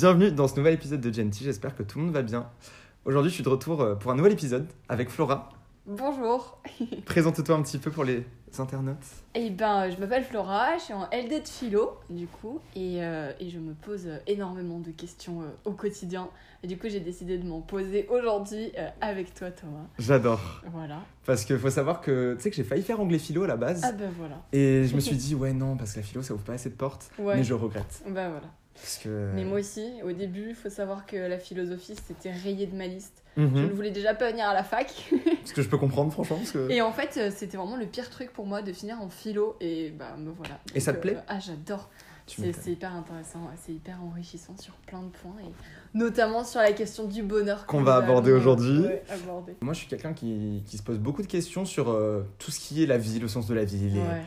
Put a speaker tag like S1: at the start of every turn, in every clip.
S1: Bienvenue dans ce nouvel épisode de Genty, j'espère que tout le monde va bien. Aujourd'hui, je suis de retour euh, pour un nouvel épisode avec Flora.
S2: Bonjour.
S1: Présente-toi un petit peu pour les internautes.
S2: Eh ben, je m'appelle Flora, je suis en LD de philo, du coup, et, euh, et je me pose énormément de questions euh, au quotidien. Et du coup, j'ai décidé de m'en poser aujourd'hui euh, avec toi, Thomas.
S1: J'adore.
S2: Voilà.
S1: Parce qu'il faut savoir que tu sais que j'ai failli faire anglais philo à la base.
S2: Ah ben voilà.
S1: Et je me suis dit, ouais, non, parce que la philo, ça ouvre pas assez de portes.
S2: Ouais.
S1: Mais je regrette.
S2: Bah voilà.
S1: Parce que.
S2: Mais moi aussi, au début, il faut savoir que la philosophie, c'était rayé de ma liste.
S1: Mhm.
S2: Je ne voulais déjà pas venir à la fac.
S1: Ce que je peux comprendre, franchement. Parce que...
S2: Et en fait, c'était vraiment le pire truc pour moi de finir en philo. Et bah me voilà.
S1: Et ça te plaît
S2: euh, Ah, j'adore. C'est hyper intéressant, c'est hyper enrichissant sur plein de points, et notamment sur la question du bonheur.
S1: Qu'on va aborder aujourd'hui.
S2: ouais.
S1: Moi, je suis quelqu'un qui, qui se pose beaucoup de questions sur euh, tout ce qui est la vie, le sens de la vie. les-
S2: Ouais.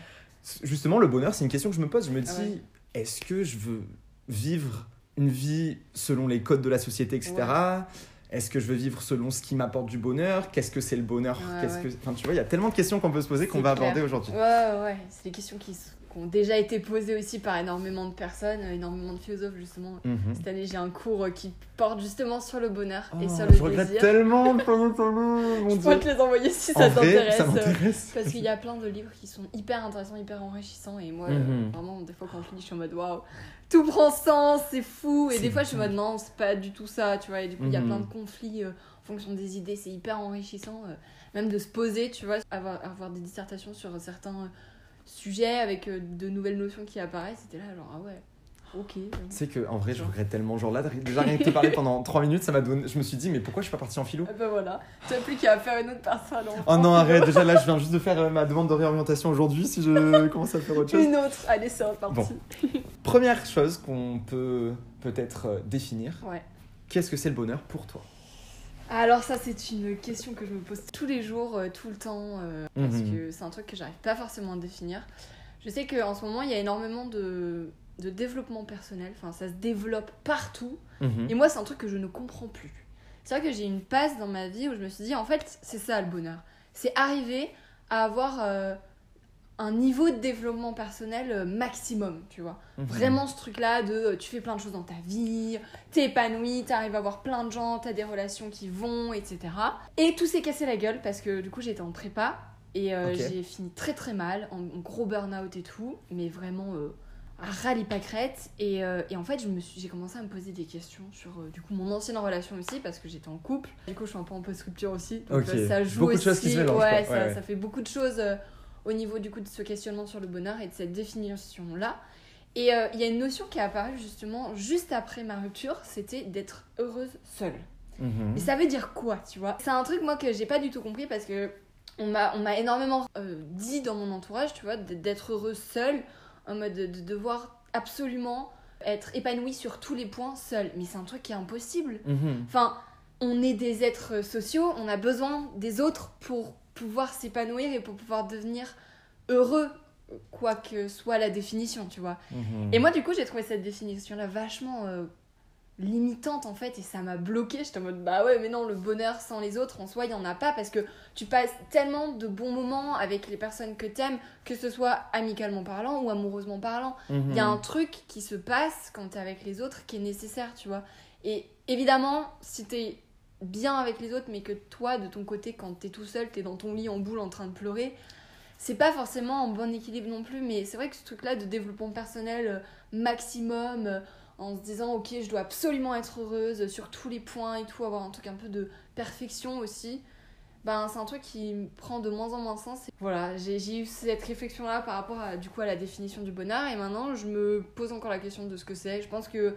S1: Justement, le bonheur, c'est une question que je me pose. Je me dis,
S2: Ah ouais.
S1: est-ce que je veux vivre une vie selon les codes de la société, etc. Est-ce que je veux vivre selon ce qui m'apporte du bonheur? Qu'est-ce que c'est le bonheur?
S2: Ouais,
S1: Qu'est-ce
S2: ouais.
S1: que... Enfin, tu vois, il y a tellement de questions qu'on peut se poser qu'on va aborder aujourd'hui.
S2: Ouais, ouais, c'est des questions qui, qui ont déjà été posées aussi par énormément de personnes, euh, énormément de philosophes justement.
S1: Mhm.
S2: Cette année, j'ai un cours euh, qui porte justement sur le bonheur et
S1: Oh,
S2: sur le
S1: je regrette
S2: désir.
S1: tellement de
S2: Je pourrais te les envoyer si ça t'intéresse. Parce qu'il y a plein de livres qui sont hyper intéressants, hyper enrichissants. Et moi,
S1: Mhm.
S2: euh, vraiment, des fois, quand je lis, je suis en mode waouh, tout prend sens, c'est fou. Et des fois, je suis en mode non, c'est pas du tout ça, tu vois. Et du coup, il y a
S1: Mhm.
S2: plein de conflits euh, en fonction des idées, c'est hyper enrichissant. euh, même de se poser, tu vois, avoir, avoir des dissertations sur certains sujets avec euh, de nouvelles notions qui apparaissent. C'était là, genre, ah ouais, ok.
S1: Tu sais que en vrai, je regrette tellement. Genre là, déjà rien que te parler pendant 3 minutes, ça m'a donné. Je me suis dit, mais pourquoi je suis pas parti en philo?
S2: Ah bah voilà, tu n'as plus qu'à faire une autre personne.
S1: Oh non, arrête. Déjà là, je viens juste de faire euh, ma demande de réorientation aujourd'hui. Si je commence à faire autre chose.
S2: Une autre, allez, c'est reparti.
S1: Bon. Première chose qu'on peut peut-être euh, définir.
S2: Ouais.
S1: Qu'est-ce que c'est le bonheur pour toi?
S2: Alors ça c'est une question que je me pose tous les jours, euh, tout le temps, euh, parce
S1: Mhm.
S2: que c'est un truc que j'arrive pas forcément à définir. Je sais qu'en ce moment il y a énormément de, de développement personnel, enfin ça se développe partout,
S1: Mhm.
S2: et moi c'est un truc que je ne comprends plus. C'est vrai que j'ai une passe dans ma vie où je me suis dit en fait c'est ça le bonheur, c'est arriver à avoir euh, un niveau de développement personnel euh, maximum, tu vois.
S1: Mhm.
S2: Vraiment ce truc-là de euh, tu fais plein de choses dans ta vie, t'es épanoui, t'arrives à voir plein de gens, t'as des relations qui vont, etc. Et tout s'est cassé la gueule parce que du coup j'étais en prépa et euh, j'ai fini très très mal, en, en gros burn-out et tout, mais vraiment euh, à rallye pâquerette. Et, euh, et en fait j'ai commencé à me poser des questions sur du coup mon ancienne relation aussi parce que j'étais en couple. Du coup je suis un peu en post-rupture aussi, donc ça joue
S1: Beaucoup de
S2: aussi.
S1: choses qui se mélangent,
S2: ouais, ça,
S1: Ouais, ouais.
S2: ça fait beaucoup de choses au niveau du coup de ce questionnement sur le bonheur et de cette définition-là. Et euh, il y a une notion qui est apparue justement juste après ma rupture, c'était d'être heureuse seule.
S1: Mhm.
S2: Et ça veut dire quoi, tu vois? C'est un truc moi que j'ai pas du tout compris parce que on m'a énormément euh, dit dans mon entourage, tu vois, d'être heureuse seule, en mode de, de devoir absolument être épanouie sur tous les points seule. Mais c'est un truc qui est impossible.
S1: Mhm.
S2: Enfin, on est des êtres sociaux, on a besoin des autres pour pouvoir s'épanouir et pour pouvoir devenir heureux, quoi que soit la définition, tu vois.
S1: Mhm.
S2: Et moi, du coup, j'ai trouvé cette définition-là vachement euh, limitante, en fait, et ça m'a bloqué. J'étais en mode, bah ouais, mais non, le bonheur sans les autres, en soi, il n'y en a pas, parce que tu passes tellement de bons moments avec les personnes que t'aimes, que ce soit amicalement parlant ou amoureusement parlant. Il y a un
S1: Mhm.
S2: truc qui se passe quand t'es avec les autres qui est nécessaire, tu vois. Et évidemment, si t'es bien avec les autres, mais que toi, de ton côté, quand t'es tout seul, t'es dans ton lit en boule en train de pleurer, c'est pas forcément en bon équilibre non plus. Mais c'est vrai que ce truc-là de développement personnel euh, maximum, euh, en se disant, ok, je dois absolument être heureuse sur tous les points et tout, avoir un truc un peu de perfection aussi. Ben, c'est un truc qui prend de moins en moins sens. Voilà, j'ai eu cette réflexion-là par rapport à, du coup, à la définition du bonheur. Et maintenant, je me pose encore la question de ce que c'est. Je pense que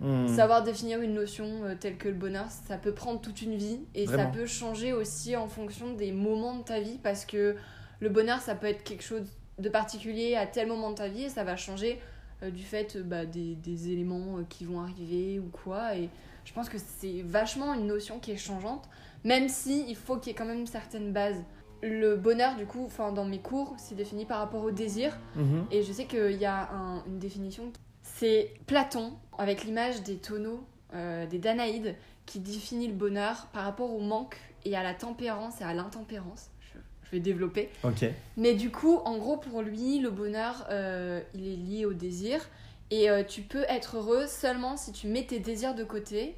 S1: Mhm.
S2: savoir définir une notion euh, telle que le bonheur, ça peut prendre toute une vie. Et
S1: Vraiment.
S2: ça peut changer aussi en fonction des moments de ta vie. Parce que le bonheur, ça peut être quelque chose de particulier à tel moment de ta vie. Et ça va changer euh, du fait euh, bah, des, des éléments qui vont arriver ou quoi. Et je pense que c'est vachement une notion qui est changeante. Même si il faut qu'il y ait quand même certaines bases. Le bonheur, du coup, enfin, dans mes cours, c'est défini par rapport au désir.
S1: Mhm.
S2: Et je sais qu'il y a un- une définition. C'est Platon, avec l'image des tonneaux, euh, des Danaïdes, qui définit le bonheur par rapport au manque et à la tempérance et à l'intempérance. Je, je vais développer.
S1: Ok.
S2: Mais du coup, en gros, pour lui, le bonheur, euh, il est lié au désir. Et euh, tu peux être heureux seulement si tu mets tes désirs de côté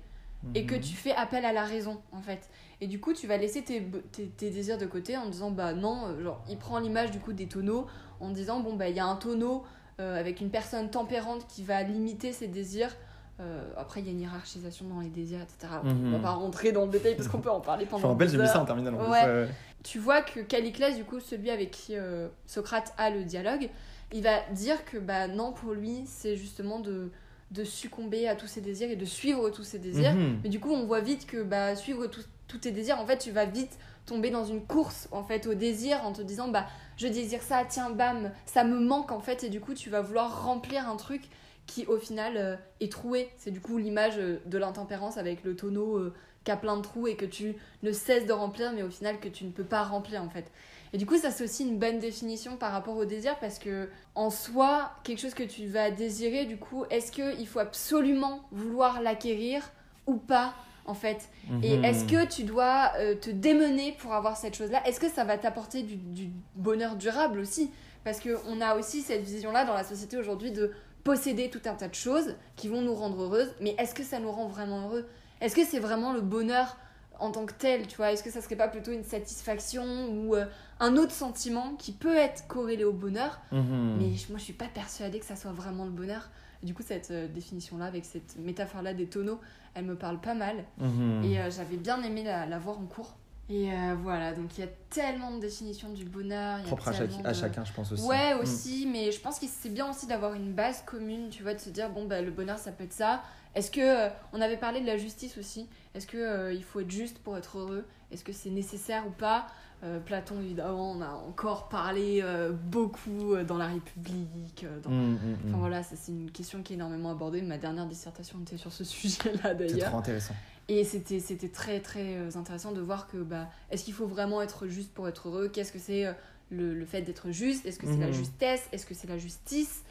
S2: et que
S1: Mhm.
S2: tu fais appel à la raison en fait. Et du coup, tu vas laisser tes, tes, tes désirs de côté en disant bah non, genre il prend l'image du coup des tonneaux en disant bon bah il y a un tonneau euh, avec une personne tempérante qui va limiter ses désirs. Euh, après, il y a une hiérarchisation dans les désirs, etc. On
S1: Mhm.
S2: va pas rentrer dans le détail parce qu'on peut en parler
S1: Je
S2: pendant
S1: me rappelle, j'ai vu ça en terminale. en
S2: Ouais. Tu vois que Caliclès, du coup, celui avec qui euh, Socrate a le dialogue, il va dire que bah non, pour lui, c'est justement de, de succomber à tous ses désirs et de suivre tous ses désirs.
S1: Mhm.
S2: Mais du coup, on voit vite que bah, suivre tous- tous tes désirs, en fait, tu vas vite tomber dans une course en fait au désir en te disant bah je désire ça, tiens bam, ça me manque en fait et du coup tu vas vouloir remplir un truc qui au final euh, est troué. C'est du coup l'image euh, de l'intempérance avec le tonneau euh, qui a plein de trous et que tu ne cesses de remplir mais au final que tu ne peux pas remplir en fait. Et du coup ça c'est aussi une bonne définition par rapport au désir parce que en soi quelque chose que tu vas désirer du coup est-ce qu'il faut absolument vouloir l'acquérir ou pas en fait et
S1: Mhm.
S2: est-ce que tu dois euh, te démener pour avoir cette chose-là? Est-ce que ça va t'apporter du, du bonheur durable aussi? Parce qu'on a aussi cette vision-là dans la société aujourd'hui de posséder tout un tas de choses qui vont nous rendre heureuses, mais est-ce que ça nous rend vraiment heureux? Est-ce que c'est vraiment le bonheur en tant que tel, tu vois? Est-ce que ça serait pas plutôt une satisfaction ou euh, un autre sentiment qui peut être corrélé au bonheur?
S1: Mhm.
S2: mais je- moi, je suis pas persuadée que ça soit vraiment le bonheur. Du coup, cette euh, définition-là, avec cette métaphore-là des tonneaux, elle me parle pas mal.
S1: Mhm.
S2: Et euh, j'avais bien aimé la, la voir en cours. Et euh, voilà, donc il y a tellement de définitions du bonheur.
S1: Propre à, chaque- chacun, je pense aussi.
S2: Ouais,
S1: Mhm.
S2: aussi, mais je pense que c'est bien aussi d'avoir une base commune, tu vois, de se dire, bon, bah, le bonheur, ça peut être ça. Est-ce que. euh, on avait parlé de la justice aussi. Est-ce que euh, il faut être juste pour être heureux? Est-ce que c'est nécessaire ou pas? Euh, Platon, évidemment, on a encore parlé euh, beaucoup dans La République. dans-
S1: Mhm, mhm,
S2: Enfin voilà, c'est une question qui est énormément abordée. Ma dernière dissertation était sur ce sujet-là
S1: C'est
S2: d'ailleurs.
S1: trop intéressant.
S2: Et c'était c'était très très intéressant de voir que bah, est-ce qu'il faut vraiment être juste pour être heureux? Qu'est-ce que c'est le, le fait d'être juste? Est-ce que c'est la justesse? Est-ce que c'est la justice?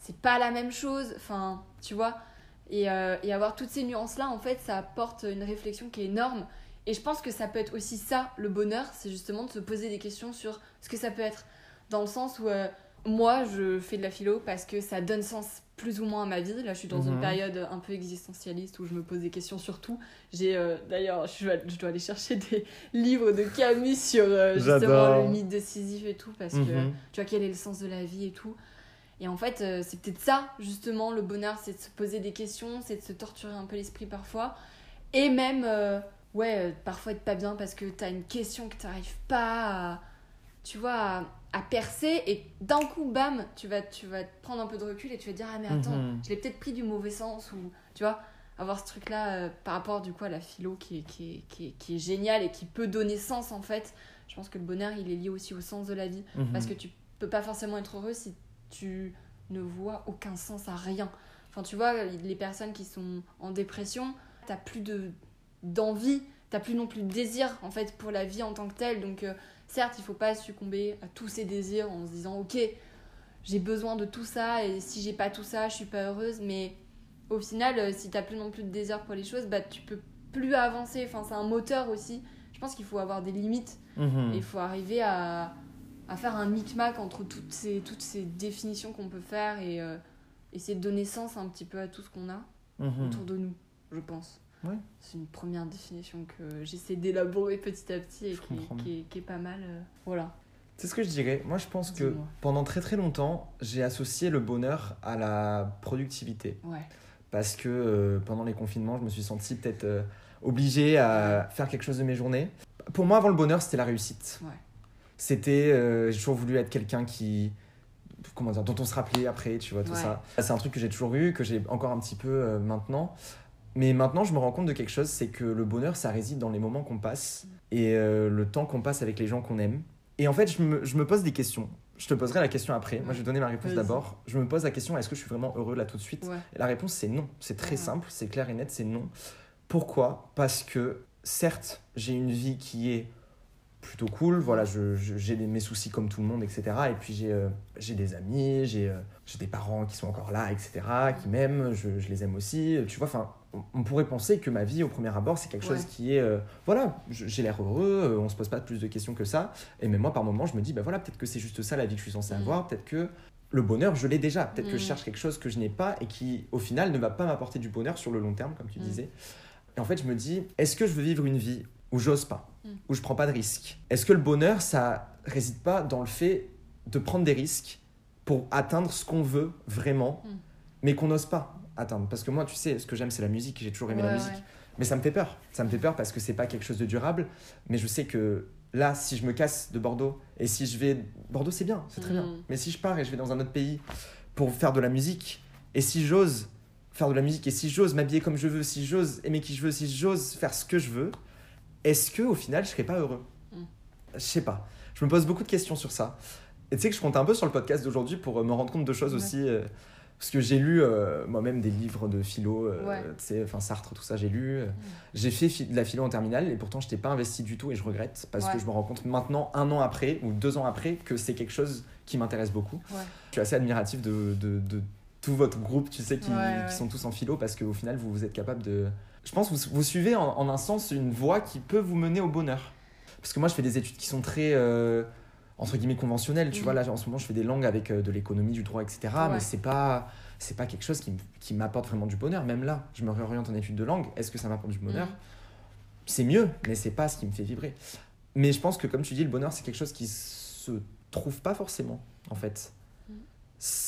S2: C'est pas la même chose. Enfin, tu vois et, euh, et avoir toutes ces nuances-là, en fait, ça apporte une réflexion qui est énorme. Et je pense que ça peut être aussi ça, le bonheur, c'est justement de se poser des questions sur ce que ça peut être. Dans le sens où euh, moi, je fais de la philo parce que ça donne sens plus ou moins à ma vie. Là, je suis dans
S1: Mhm.
S2: une période un peu existentialiste où je me pose des questions sur tout. J'ai euh, d'ailleurs, je, dois- je dois aller chercher des livres de Camus sur justement le mythe de Sisyphe et tout parce que
S1: Mhm.
S2: tu vois quel est le sens de la vie et tout. Et en fait, euh, c'est peut-être ça, justement, le bonheur, c'est de se poser des questions, c'est de se torturer un peu l'esprit parfois. Et même, euh, ouais, euh, parfois être pas bien parce que t'as une question que t'arrives pas à, tu vois, à, à percer. Et d'un coup, bam, tu vas, tu vas te prendre un peu de recul et tu vas dire, ah mais attends,
S1: Mhm.
S2: je l'ai peut-être pris du mauvais sens. Ou, tu vois, avoir ce truc-là par rapport, du coup, à la philo qui est, qui, est, qui, est, qui est génial et qui peut donner sens, en fait. Je pense que le bonheur, il est lié aussi au sens de la vie.
S1: Mhm.
S2: Parce que tu peux pas forcément être heureux si tu ne vois aucun sens à rien. Enfin, tu vois, les personnes qui sont en dépression, t'as plus de d'envie, t'as plus non plus de désir en fait pour la vie en tant que telle. Donc, euh, certes, il faut pas succomber à tous ces désirs en se disant, ok, j'ai besoin de tout ça et si j'ai pas tout ça, je suis pas heureuse. Mais au final, euh, si t'as plus non plus de désir pour les choses, bah tu peux plus avancer. Enfin, c'est un moteur aussi. Je pense qu'il faut avoir des limites.
S1: Mhm.
S2: Et il faut arriver à, à faire un micmac entre toutes ces, toutes ces définitions qu'on peut faire et euh, essayer de donner sens un petit peu à tout ce qu'on a
S1: Mhm.
S2: autour de nous, je pense.
S1: Ouais.
S2: C'est une première définition que j'essaie d'élaborer petit à petit et qui, est- qui est, qui est pas mal. euh, voilà.
S1: C'est ce que je dirais. Moi, je pense que pendant très très longtemps, j'ai associé le bonheur à la productivité.
S2: Ouais.
S1: Parce que euh, pendant les confinements, je me suis senti peut-être obligé à faire quelque chose de mes journées. Pour moi, avant le bonheur, c'était la réussite.
S2: Ouais.
S1: C'était. euh, j'ai toujours voulu être quelqu'un qui. Comment dire Dont on se rappelait après, tu vois, tout
S2: Ouais.
S1: ça. C'est un truc que j'ai toujours eu, que j'ai encore un petit peu euh, maintenant. Mais maintenant, je me rends compte de quelque chose c'est que le bonheur, ça réside dans les moments qu'on passe et euh, le temps qu'on passe avec les gens qu'on aime. Et en fait, je me, je me pose des questions. Je te poserai la question après. Moi, je vais donner ma réponse d'abord. Je me pose la question est-ce que je suis vraiment heureux là tout de suite?
S2: Ouais.
S1: La réponse, c'est non. C'est très
S2: Ouais.
S1: simple, c'est clair et net, c'est non. Pourquoi? Parce que, certes, j'ai une vie qui est plutôt cool. Voilà, je- je- j'ai des- mes soucis comme tout le monde, etc. Et puis, j'ai euh, j'ai des amis, j'ai euh, j'ai des parents qui sont encore là, etc., qui m'aiment, je, je les aime aussi. Tu vois, enfin, on, on pourrait penser que ma vie, au premier abord, c'est quelque chose qui est... euh, voilà, je- j'ai l'air heureux, euh, on se pose pas plus de questions que ça. Et même moi, par moments, je me dis, bah voilà, peut-être que c'est juste ça la vie que je suis censé
S2: Mm.
S1: avoir, peut-être que le bonheur, je l'ai déjà. Peut-être que je
S2: Mm.
S1: cherche quelque chose que je n'ai pas et qui, au final, ne va pas m'apporter du bonheur sur le long terme, comme tu
S2: Mm.
S1: disais. Et en fait, je me dis, est-ce que je veux vivre une vie où j'ose pas,
S2: Mm.
S1: où je prends pas de risques Est-ce que le bonheur, ça réside pas dans le fait de prendre des risques pour atteindre ce qu'on veut vraiment,
S2: Mm.
S1: mais qu'on n'ose pas atteindre? Parce que moi, tu sais, ce que j'aime, c'est la musique. J'ai toujours aimé la musique.
S2: ouais.
S1: Mais ça me fait peur. Ça me fait peur parce que c'est pas quelque chose de durable. Mais je sais que là, si je me casse de Bordeaux et si je vais. Bordeaux, c'est bien, c'est très bien.
S2: Mm.
S1: Mais si je pars et je vais dans un autre pays pour faire de la musique, et si j'ose faire de la musique, et si j'ose m'habiller comme je veux, si j'ose aimer qui je veux, si j'ose faire ce que je veux, est-ce que au final, je serais pas heureux?
S2: Mm.
S1: Je sais pas. Je me pose beaucoup de questions sur ça. Et tu sais que je compte un peu sur le podcast d'aujourd'hui pour euh, me rendre compte de choses
S2: Ouais.
S1: aussi. euh, parce que j'ai lu euh, moi-même des livres de philo, euh,
S2: Ouais.
S1: tu sais, enfin Sartre, tout ça, j'ai lu. euh, J'ai fait de la philo en terminale et pourtant je n'étais pas investi du tout et je regrette parce
S2: Ouais.
S1: que je me rends compte maintenant, un an après ou deux ans après, que c'est quelque chose qui m'intéresse beaucoup. Je suis assez admiratif de, de, de tout votre groupe, tu sais, qui, qui sont tous en philo parce qu'au final vous, vous êtes capable de. Je pense que vous, vous suivez en, en un sens une voie qui peut vous mener au bonheur. Parce que moi je fais des études qui sont très. euh, entre guillemets conventionnelles, tu
S2: Mhm.
S1: vois, là en ce moment je fais des langues avec euh, de l'économie, du droit, etc.
S2: Ouais.
S1: Mais c'est pas. C'est pas quelque chose qui, qui m'apporte vraiment du bonheur. Même là, je me réoriente en études de langue. Est-ce que ça m'apporte du bonheur
S2: Mm.
S1: c'est mieux, mais c'est pas ce qui me fait vibrer. Mais je pense que, comme tu dis, le bonheur, c'est quelque chose qui se trouve pas forcément, en fait.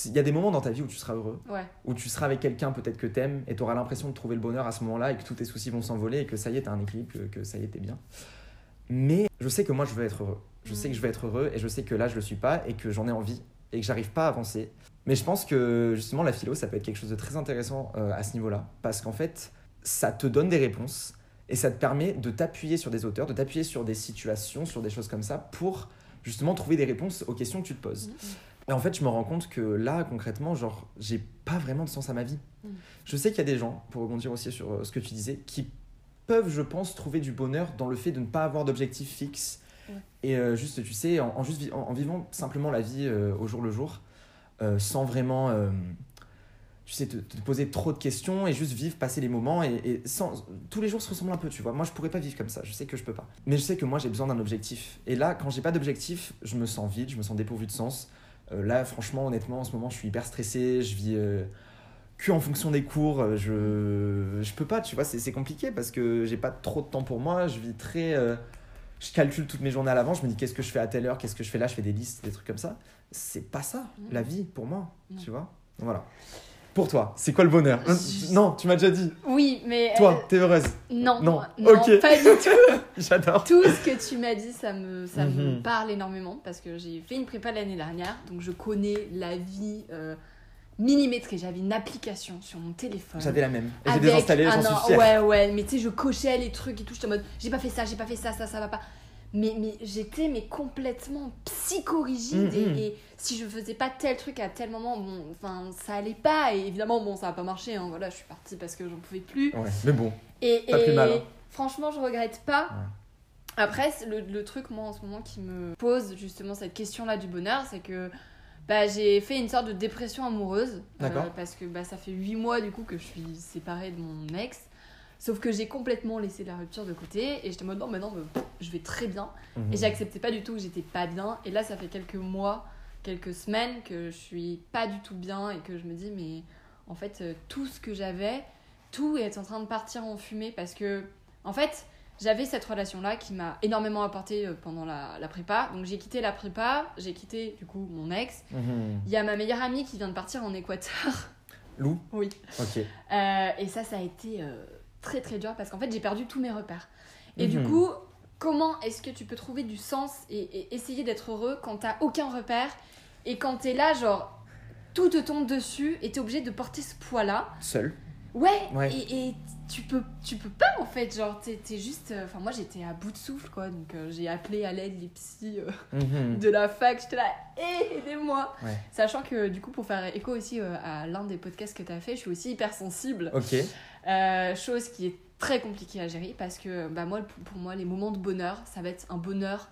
S1: Il y a des moments dans ta vie où tu seras heureux,
S2: Ouais.
S1: où tu seras avec quelqu'un peut-être que t'aimes, et tu auras l'impression de trouver le bonheur à ce moment-là, et que tous tes soucis vont s'envoler, et que ça y est, t'as un équilibre, que, que ça y est, t'es bien. Mais je sais que moi, je veux être heureux. Je sais
S2: Mm.
S1: que je veux être heureux, et je sais que là, je le suis pas, et que j'en ai envie, et que j'arrive pas à avancer. Mais je pense que, justement, la philo, ça peut être quelque chose de très intéressant euh, à ce niveau-là, parce qu'en fait, ça te donne des réponses, et ça te permet de t'appuyer sur des auteurs, de t'appuyer sur des situations, sur des choses comme ça, pour justement trouver des réponses aux questions que tu te poses.
S2: Mm, mm.
S1: Et en fait, je me rends compte que là, concrètement, genre, j'ai pas vraiment de sens à ma vie.
S2: Mm.
S1: Je sais qu'il y a des gens, pour rebondir aussi sur euh, ce que tu disais, qui peuvent, je pense, trouver du bonheur dans le fait de ne pas avoir d'objectif fixe.
S2: Ouais.
S1: Et euh, juste, tu sais, en, en juste vi- en, en vivant simplement la vie euh, au jour le jour, euh, sans vraiment, tu sais, te, te poser trop de questions et juste vivre, passer les moments et, et sans, tous les jours se ressemblent un peu, tu vois. Moi, je pourrais pas vivre comme ça. Je sais que je peux pas. Mais je sais que moi, j'ai besoin d'un objectif. Et là, quand j'ai pas d'objectif, je me sens vide, je me sens dépourvu de sens. Euh, là, franchement, honnêtement, en ce moment, je suis hyper stressé. Je vis euh, que en fonction des cours. Euh, Je, je peux pas, tu vois, c'est compliqué parce que j'ai pas trop de temps pour moi. Je vis très. je calcule toutes mes journées à l'avance. Je me dis qu'est-ce que je fais à telle heure, qu'est-ce que je fais là. Je fais des listes, des trucs comme ça. C'est pas ça,
S2: Mhm.
S1: la vie, pour moi.
S2: Non.
S1: Tu vois Voilà. Pour toi, c'est quoi le bonheur Euh,
S2: Je-
S1: Non, tu m'as déjà dit.
S2: Oui, mais.
S1: Toi, t'es heureuse.
S2: euh, non,
S1: Non,
S2: non, pas du tout.
S1: J'adore.
S2: Tout ce que tu m'as dit, ça me, ça me
S1: Mhm.
S2: parle énormément parce que j'ai fait une prépa l'année dernière, donc je connais la vie euh, millimétrée. J'avais une application sur mon téléphone.
S1: J'avais la même. J'ai désinstallé, j'en suis fier.
S2: Ouais, ouais, mais tu sais, je cochais les trucs et tout. J'étais en mode, j'ai pas fait ça, j'ai pas fait ça, ça, ça va pas. Mais, mais j'étais mais complètement psychorigide
S1: Mm, mm.
S2: et, et si je faisais pas tel truc à tel moment, bon, enfin, ça allait pas. Et évidemment, bon, ça a pas marché. Hein, voilà, je suis partie parce que j'en pouvais plus.
S1: Ouais, mais bon.
S2: Et,
S1: Pas
S2: et
S1: plus mal, hein.
S2: franchement, je regrette pas.
S1: Ouais.
S2: Après, le, le truc, moi, en ce moment, qui me pose justement cette question-là du bonheur, c'est que bah, j'ai fait une sorte de dépression amoureuse. euh, parce que bah, ça fait 8 mois, du coup, que je suis séparée de mon ex. Sauf que j'ai complètement laissé la rupture de côté. Et j'étais en mode, non, pff, je vais très bien.
S1: Mhm.
S2: Et j'acceptais pas du tout que j'étais pas bien. Et là, ça fait quelques mois, quelques semaines que je suis pas du tout bien et que je me dis, mais en fait, euh, tout ce que j'avais, tout est en train de partir en fumée parce que, en fait, j'avais cette relation-là qui m'a énormément apporté euh, pendant la, la prépa. Donc j'ai quitté la prépa, j'ai quitté du coup mon ex.
S1: Mhm.
S2: Il y a ma meilleure amie qui vient de partir en Équateur.
S1: Lou?
S2: Oui.
S1: Ok.
S2: Euh, et ça, ça a été euh, très très dur parce qu'en fait, j'ai perdu tous mes repères. Et du
S1: Mhm.
S2: coup, comment est-ce que tu peux trouver du sens et, et essayer d'être heureux quand t'as aucun repère et quand t'es là, genre, tout te tombe dessus et t'es obligé de porter ce poids-là?
S1: Seul.
S2: Ouais,
S1: Ouais.
S2: Et, et tu peux tu peux pas en fait, genre, t'es t'es juste. euh, Enfin, moi j'étais à bout de souffle quoi, donc euh, j'ai appelé à l'aide les psys. euh,
S1: Mhm.
S2: de la fac, j'étais là, Eh, aidez-moi
S1: Ouais.
S2: Sachant que du coup, pour faire écho aussi à l'un des podcasts que tu as fait, je suis aussi hypersensible,
S1: Ok.
S2: Euh, chose qui est très compliquée à gérer parce que bah, moi, pour moi, les moments de bonheur, ça va être un bonheur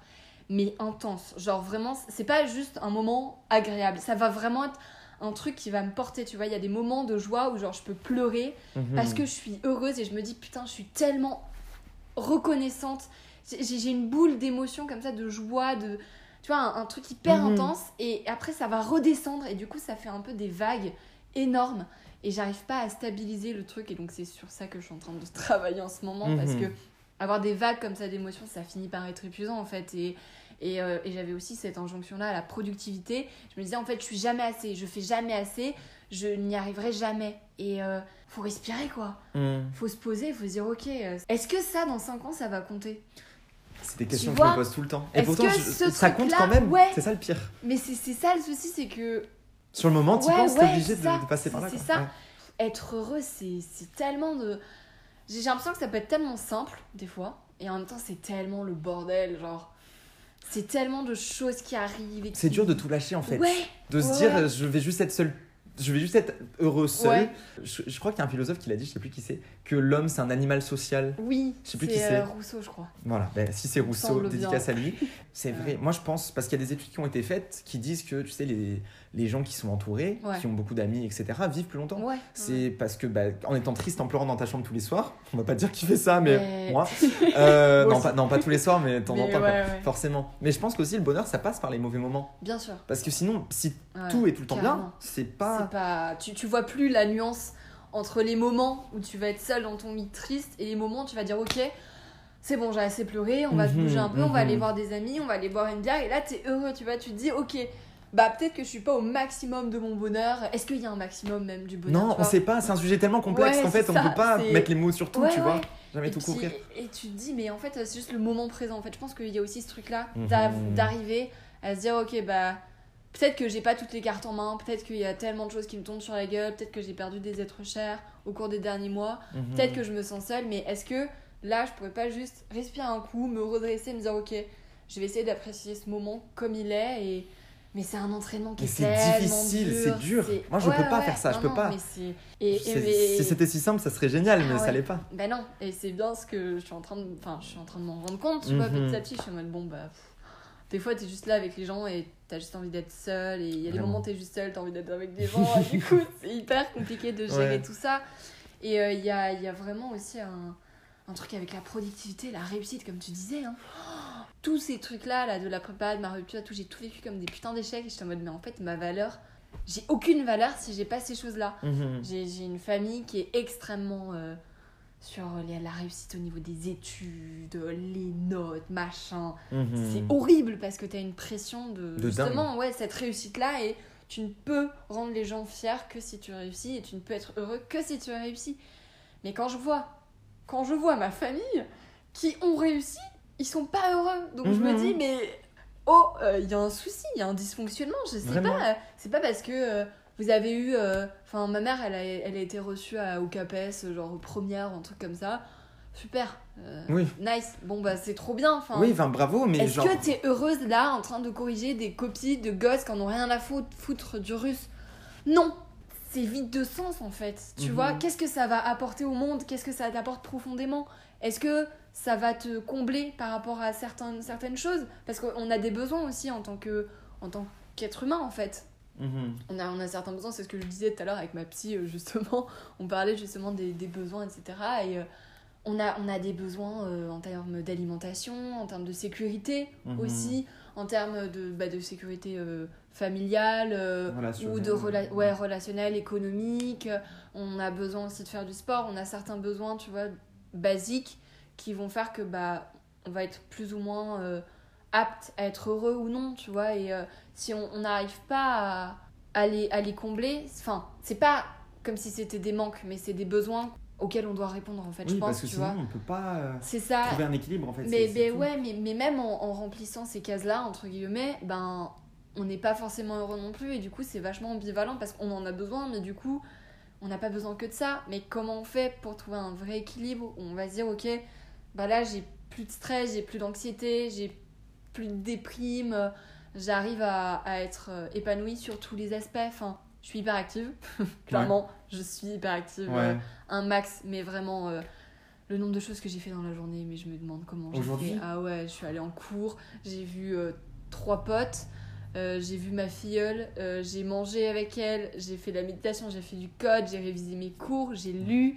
S2: mais intense. Genre vraiment, c'est pas juste un moment agréable, ça va vraiment être un truc qui va me porter, tu vois. Il y a des moments de joie où genre je peux pleurer
S1: Mhm.
S2: parce que je suis heureuse et je me dis putain je suis tellement reconnaissante j'ai une boule d'émotions comme ça de joie de tu vois, un, un truc hyper
S1: Mhm.
S2: intense et après ça va redescendre et du coup ça fait un peu des vagues énormes et j'arrive pas à stabiliser le truc et donc c'est sur ça que je suis en train de travailler en ce moment parce
S1: Mhm.
S2: que avoir des vagues comme ça d'émotions ça finit par être épuisant en fait et et, euh, et j'avais aussi cette injonction là à la productivité je me disais en fait je suis jamais assez je fais jamais assez je n'y arriverai jamais et euh, faut respirer quoi
S1: Hmm.
S2: faut se poser faut se dire ok euh, est-ce que ça dans 5 ans ça va compter?
S1: C'est des questions que je me pose tout le temps. Et pourtant,
S2: que
S1: je-
S2: ce
S1: ça compte quand même.
S2: ouais.
S1: C'est ça le pire.
S2: mais c'est c'est ça le souci c'est que
S1: Sur le moment, tu
S2: Ouais,
S1: penses, t'es obligé de, passer par là.
S2: C'est ça.
S1: Ouais.
S2: être heureux, c'est tellement de. J'ai l'impression que ça peut être tellement simple, des fois, et en même temps, c'est tellement le bordel, genre. C'est tellement de choses qui arrivent.
S1: C'est dur de tout lâcher en fait.
S2: Ouais,
S1: De se dire, je vais juste être seul. Je vais juste être heureux seul.
S2: Ouais.
S1: Je, je crois qu'il y a un philosophe qui l'a dit, je sais plus qui c'est, que l'homme c'est un animal social.
S2: oui.
S1: Je sais plus qui c'est.
S2: euh, Rousseau, je crois.
S1: Voilà, ben, si c'est Rousseau, dédicace
S2: bien.
S1: à lui. C'est vrai. Moi je pense, parce qu'il y a des études qui ont été faites qui disent que, tu sais, les, les gens qui sont entourés,
S2: Ouais.
S1: qui ont beaucoup d'amis, etc., vivent plus longtemps.
S2: Ouais.
S1: C'est parce que, bah, en étant triste, en pleurant dans ta chambre tous les soirs, on va pas dire qui fait ça, mais
S2: Mais-
S1: moi. Euh, non, pas, non, pas tous les soirs, mais de temps en temps, forcément. Mais je pense qu'aussi le bonheur, ça passe par les mauvais moments.
S2: Bien sûr.
S1: Parce que sinon, si tout est tout le temps
S2: carrément.
S1: bien, c'est
S2: C'est
S1: pas.
S2: pas. Tu, tu vois plus la nuance entre les moments où tu vas être seul dans ton lit triste et les moments où tu vas dire ok. C'est bon, j'ai assez pleuré, on va se
S1: Mhm,
S2: bouger un peu, on va
S1: mhm.
S2: aller voir des amis, on va aller boire une bière, et là t'es heureux, tu vois, tu te dis, ok, bah peut-être que je suis pas au maximum de mon bonheur, est-ce qu'il y a un maximum même du bonheur
S1: Non, on sait pas, c'est un sujet tellement complexe
S2: Ouais,
S1: qu'en fait, on peut pas mettre les mots sur tout,
S2: Ouais,
S1: tu vois. Jamais
S2: et,
S1: tout couvrir.
S2: et tu te dis, mais en fait, c'est juste le moment présent. En fait, je pense qu'il y a aussi ce truc-là
S1: Mhm.
S2: d'arriver à se dire, ok, bah, peut-être que j'ai pas toutes les cartes en main, peut-être qu'il y a tellement de choses qui me tombent sur la gueule, peut-être que j'ai perdu des êtres chers au cours des derniers mois,
S1: Mhm.
S2: peut-être que je me sens seule, mais est-ce que là, je pourrais pas juste respirer un coup, me redresser, me dire, ok, je vais essayer d'apprécier ce moment comme il est et. Mais c'est un entraînement qui
S1: Mais
S2: est
S1: c'est
S2: tellement
S1: difficile, c'est dur. Moi, je
S2: Ouais,
S1: peux pas
S2: ouais,
S1: faire ça, je peux
S2: non,
S1: pas.
S2: mais et- et-
S1: C'est-
S2: mais-
S1: Si c'était si simple, ça serait génial,
S2: Ah
S1: mais ça
S2: ouais.
S1: l'est pas.
S2: ben non, et c'est bien ce que je suis en train de, enfin, je suis en train de m'en rendre compte, tu vois,
S1: Mhm.
S2: petit à petit, je suis en mode bon bah, pff, des fois t'es juste là avec les gens et t'as juste envie d'être seul, et il y a des moments où t'es juste seul, t'as envie d'être avec des gens, et du coup c'est hyper compliqué de gérer tout ça. Et euh, il y, a, y a vraiment aussi un, un truc avec la productivité, la réussite, comme tu disais. Hein. Oh, tous ces trucs-là, là, de la prépa, de ma rupture, tout, j'ai tout vécu comme des putains d'échecs, et j'étais en mode mais en fait ma valeur, j'ai aucune valeur si j'ai pas ces choses-là.
S1: Mhm.
S2: J'ai une famille qui est extrêmement euh, sur les- la réussite au niveau des études, les notes, machin.
S1: Mhm.
S2: C'est horrible parce que tu as une pression de,
S1: De
S2: justement ouais, cette réussite-là et tu ne peux rendre les gens fiers que si tu réussis et tu ne peux être heureux que si tu as réussi. Mais quand je vois, quand je vois ma famille qui ont réussi, ils sont pas heureux. Donc je me
S1: Mhm.
S2: dis mais oh, euh, il y a un souci, il y a un dysfonctionnement, je sais
S1: Vraiment.
S2: pas. euh, C'est pas parce que euh, vous avez eu euh, enfin ma mère elle a, elle a été reçue à, au CAPES genre première un truc comme ça. Super.
S1: Oui.
S2: Nice. Bon bah c'est trop bien.
S1: Oui, enfin bravo, mais
S2: Est-ce
S1: genre.
S2: que t'es heureuse là en train de corriger des copies de gosses qui en ont rien à foutre, foutre du russe? Non, c'est vide de sens en fait. Tu
S1: Mhm.
S2: vois, qu'est-ce que ça va apporter au monde? Qu'est-ce que ça t'apporte profondément? Est-ce que ça va te combler par rapport à certaines, certaines choses Parce qu'on a des besoins aussi en tant que en tant qu'être humain en fait.
S1: Mhm.
S2: On a, on a certains besoins, c'est ce que je disais tout à l'heure avec ma psy, euh, justement. On parlait justement des, des besoins, etc. Et euh, on, a, on a des besoins euh, en termes d'alimentation, en termes de sécurité
S1: Mhm.
S2: aussi, en termes de, bah, de sécurité euh, familiale ou de rela- ouais, relationnel, économique. On a besoin aussi de faire du sport. On a certains besoins, tu vois, basiques qui vont faire que bah, on va être plus ou moins euh, apte à être heureux ou non, tu vois. Et euh, si on n'arrive pas à, à les, à les combler, enfin, c'est pas comme si c'était des manques, mais c'est des besoins auxquels on doit répondre en fait, je pense,
S1: parce que
S2: tu
S1: sinon,
S2: vois.
S1: on peut pas euh,
S2: C'est ça.
S1: trouver un équilibre en fait.
S2: Mais, mais ouais, mais, mais même en, en remplissant ces cases-là, entre guillemets, ben, on n'est pas forcément heureux non plus. Et du coup, c'est vachement ambivalent parce qu'on en a besoin, mais du coup, on n'a pas besoin que de ça. Mais comment on fait pour trouver un vrai équilibre où on va se dire, ok, bah là, j'ai plus de stress, j'ai plus d'anxiété, j'ai plus de déprime, j'arrive à, à être euh, épanouie sur tous les aspects. Enfin, je suis hyper active, clairement, je suis hyper active. euh, un max, mais vraiment euh, le nombre de choses que j'ai fait dans la journée, mais je me demande comment j'ai
S1: Aujourd'hui
S2: fait. Ah ouais, je suis allée en cours, j'ai vu euh, trois potes, j'ai vu ma filleule, j'ai mangé avec elle, j'ai fait de la méditation, j'ai fait du code, j'ai révisé mes cours, j'ai lu.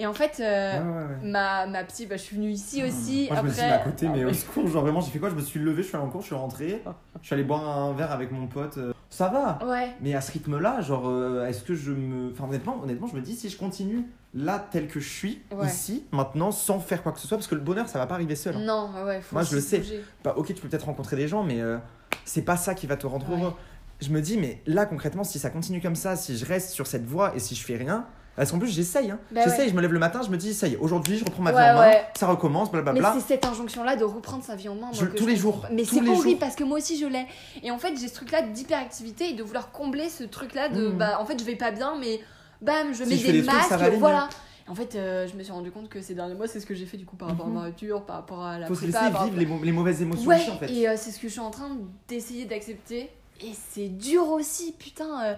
S2: Et en fait, euh,
S1: Ouais, ouais, ouais.
S2: ma, ma psy, bah, je suis venue ici aussi.
S1: Moi, je me suis
S2: après...
S1: mis à côté, mais
S2: Ah,
S1: au secours, genre vraiment, j'ai fait quoi? Je me suis levé, je suis allé en cours, je suis rentré, je suis allé boire un verre avec mon pote. euh, Ça va
S2: Ouais,
S1: Mais à ce rythme-là, genre, euh, est-ce que je me. Enfin, honnêtement, honnêtement, je me dis, si je continue là, tel que je suis,
S2: Ouais.
S1: ici, maintenant, sans faire quoi que ce soit, parce que le bonheur, ça va pas arriver seul. hein.
S2: non, ouais, faut
S1: Moi, je le sais. Bah, ok, tu peux peut-être rencontrer des gens, mais euh, c'est pas ça qui va te rendre
S2: Ouais.
S1: heureux. Je me dis, mais là, concrètement, si ça continue comme ça, si je reste sur cette voie et si je fais rien. Parce qu'en plus, j'essaye. Hein.
S2: Bah
S1: j'essaye,
S2: ouais.
S1: je me lève le matin, je me dis, ça y est, aujourd'hui, je reprends ma vie
S2: Ouais,
S1: en main,
S2: ouais.
S1: ça recommence,
S2: Mais
S1: blablabla.
S2: c'est cette injonction-là de reprendre sa vie en main. moi,
S1: Je- tous
S2: je
S1: les jours,
S2: pas. Mais c'est horrible parce que moi aussi je l'ai. Et en fait, j'ai ce truc-là d'hyperactivité et de vouloir combler ce truc-là de
S1: Mhm.
S2: bah en fait, je vais pas bien, mais bam, je mets des
S1: trucs,
S2: masques,
S1: mieux.
S2: voilà. En fait, euh, je me suis rendu compte que ces derniers mois, c'est ce que j'ai fait du coup par rapport à ma rupture, par rapport à la
S1: Faut se
S2: prépa,
S1: laisser
S2: par
S1: vivre les, mau- les mauvaises émotions
S2: Ouais,
S1: aussi, en fait.
S2: et euh, c'est ce que je suis en train d'essayer d'accepter. Et c'est dur aussi, putain. euh.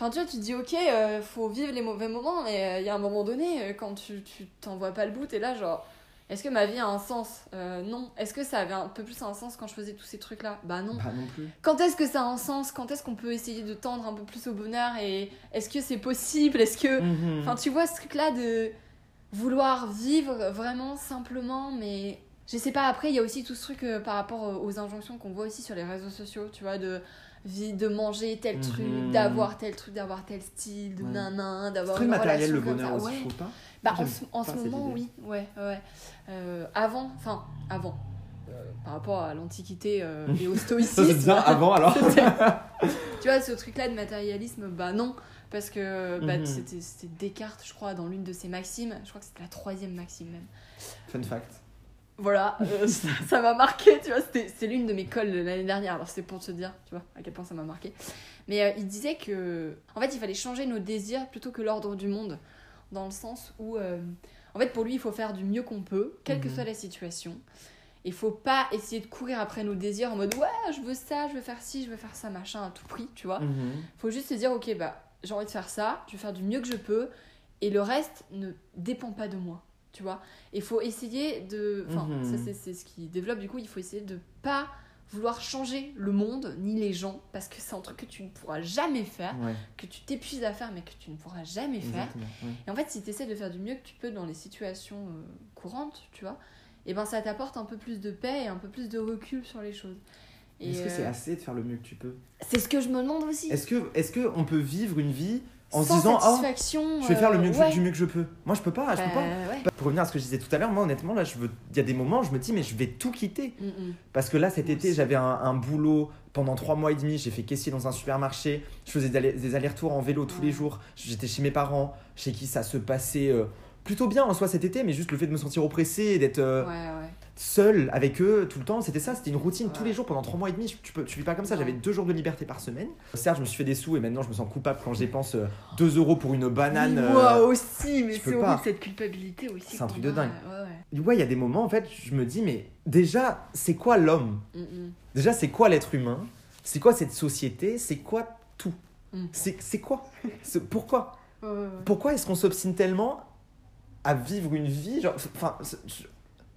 S2: Enfin, tu vois, tu te dis, ok, euh, faut vivre les mauvais moments, mais euh, il y a un moment donné, euh, quand tu tu t'en vois pas le bout, t'es là, genre, est-ce que ma vie a un sens? Euh, Non. Est-ce que ça avait un peu plus un sens quand je faisais tous ces trucs-là? Bah non.
S1: Bah non plus.
S2: Quand est-ce que ça a un sens? Quand est-ce qu'on peut essayer de tendre un peu plus au bonheur Et est-ce que c'est possible? Est-ce que.
S1: Mhm.
S2: Enfin, tu vois ce truc-là de vouloir vivre vraiment simplement, mais je sais pas. Après, il y a aussi tout ce truc euh, par rapport euh, aux injonctions qu'on voit aussi sur les réseaux sociaux, tu vois, de vie, de manger tel truc,
S1: Mhm.
S2: d'avoir tel truc, d'avoir tel style, de
S1: Ouais.
S2: nanan, d'avoir
S1: très
S2: une
S1: matériel le bonheur
S2: comme ça.
S1: aussi,
S2: Ouais.
S1: pas.
S2: Bah, en ce, en ce
S1: pas
S2: moment,
S1: idée.
S2: oui, ouais, ouais. Euh, avant, enfin, avant, euh, par rapport à l'Antiquité euh, et au
S1: Ça,
S2: stoïcisme.
S1: c'est bien avant alors.
S2: Tu vois, ce truc-là de matérialisme, bah non. Parce que bah,
S1: Mhm.
S2: c'était c'était Descartes, je crois, dans l'une de ses maximes. Je crois que c'était la troisième maxime même.
S1: Fun fact.
S2: Voilà, euh, ça m'a marqué, tu vois. c'était- C'est l'une de mes colles de l'année dernière. Alors c'est pour te dire, tu vois, à quel point ça m'a marqué. Mais euh, il disait que, en fait, il fallait changer nos désirs plutôt que l'ordre du monde. Dans le sens où, euh, en fait, pour lui, il faut faire du mieux qu'on peut, quelle que
S1: Mhm.
S2: soit la situation. Il faut pas essayer de courir après nos désirs en mode ouais, je veux ça, je veux faire ci, je veux faire ça, machin, à tout prix, tu vois
S1: Mhm.
S2: faut juste se dire ok bah j'ai envie de faire ça je vais faire du mieux que je peux et le reste ne dépend pas de moi tu vois. Il faut essayer de enfin
S1: Mhm.
S2: ça c'est- c'est ce qui développe du coup il faut essayer de pas vouloir changer le monde ni les gens parce que c'est un truc que tu ne pourras jamais faire
S1: Ouais,
S2: que tu t'épuises à faire mais que tu ne pourras jamais faire.
S1: Ouais.
S2: et en fait si tu essaies de faire du mieux que tu peux dans les situations euh, courantes tu vois et ben ça t'apporte un peu plus de paix et un peu plus de recul sur les choses.
S1: Est-ce que c'est
S2: euh,
S1: assez de faire le mieux que tu peux?
S2: c'est ce que je me demande aussi.
S1: Est-ce que, est que on peut vivre une vie en se disant oh, je vais faire le mieux que,
S2: euh, ouais.
S1: du mieux que je peux Moi je peux pas, je peux pas.
S2: ouais.
S1: Pour revenir à ce que je disais tout à l'heure, moi honnêtement là, je veux, il y a des moments, où je me dis mais je vais tout quitter
S2: Mm, mm.
S1: parce que là cet
S2: Moi
S1: été j'avais un, un boulot pendant trois mois et demi, j'ai fait caissier dans un supermarché, je faisais des allers- des allers-retours en vélo tous les jours, j'étais chez mes parents, chez qui ça se passait euh, plutôt bien en soi cet été, mais juste le fait de me sentir oppressé et d'être euh,
S2: Ouais, ouais.
S1: Seul avec eux tout le temps, c'était ça, c'était une routine tous les jours pendant trois mois et demi. Tu peux, tu vis pas comme ça. J'avais deux jours de liberté par semaine. Certes, je me suis fait des sous et maintenant je me sens coupable quand je dépense 2 euros pour une banane.
S2: Oui,
S1: euh,
S2: Moi aussi, mais c'est
S1: pas.
S2: horrible cette culpabilité aussi.
S1: C'est un truc de dingue.
S2: Ouais, ouais.
S1: Ouais, il y a des moments en fait, je me dis mais déjà, c'est quoi l'homme?
S2: Mm, mm.
S1: Déjà, c'est quoi l'être humain? C'est quoi cette société? C'est quoi tout?
S2: Mm.
S1: C'est c'est quoi? Pourquoi?
S2: Ouais.
S1: Pourquoi est-ce qu'on s'obstine tellement à vivre une vie genre, Enfin,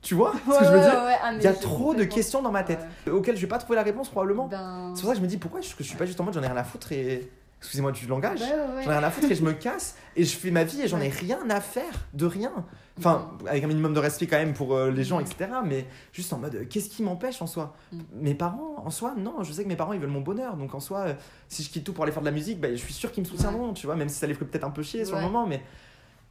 S1: tu vois ce
S2: Ouais,
S1: que je veux
S2: ouais,
S1: dire
S2: ouais, ah,
S1: Il y a trop de questions dans ma tête auxquelles je vais pas trouver la réponse probablement.
S2: Ben...
S1: C'est pour ça que je me dis pourquoi est-ce que je suis pas juste en mode j'en ai rien à foutre et. Excusez-moi du langage. J'en ai rien à foutre et je me casse et je fais ma vie et j'en ai rien à faire de rien. Enfin, avec un minimum de respect quand même pour euh, les gens, etc. Mais juste en mode euh, qu'est-ce qui m'empêche en soi?
S2: Mhm.
S1: Mes parents, en soi, non. Je sais que mes parents ils veulent mon bonheur. Donc en soi, euh, si je quitte tout pour aller faire de la musique, bah, je suis sûr qu'ils me soutiendront, tu vois, même si ça les ferait peut-être un peu chier sur le moment. Mais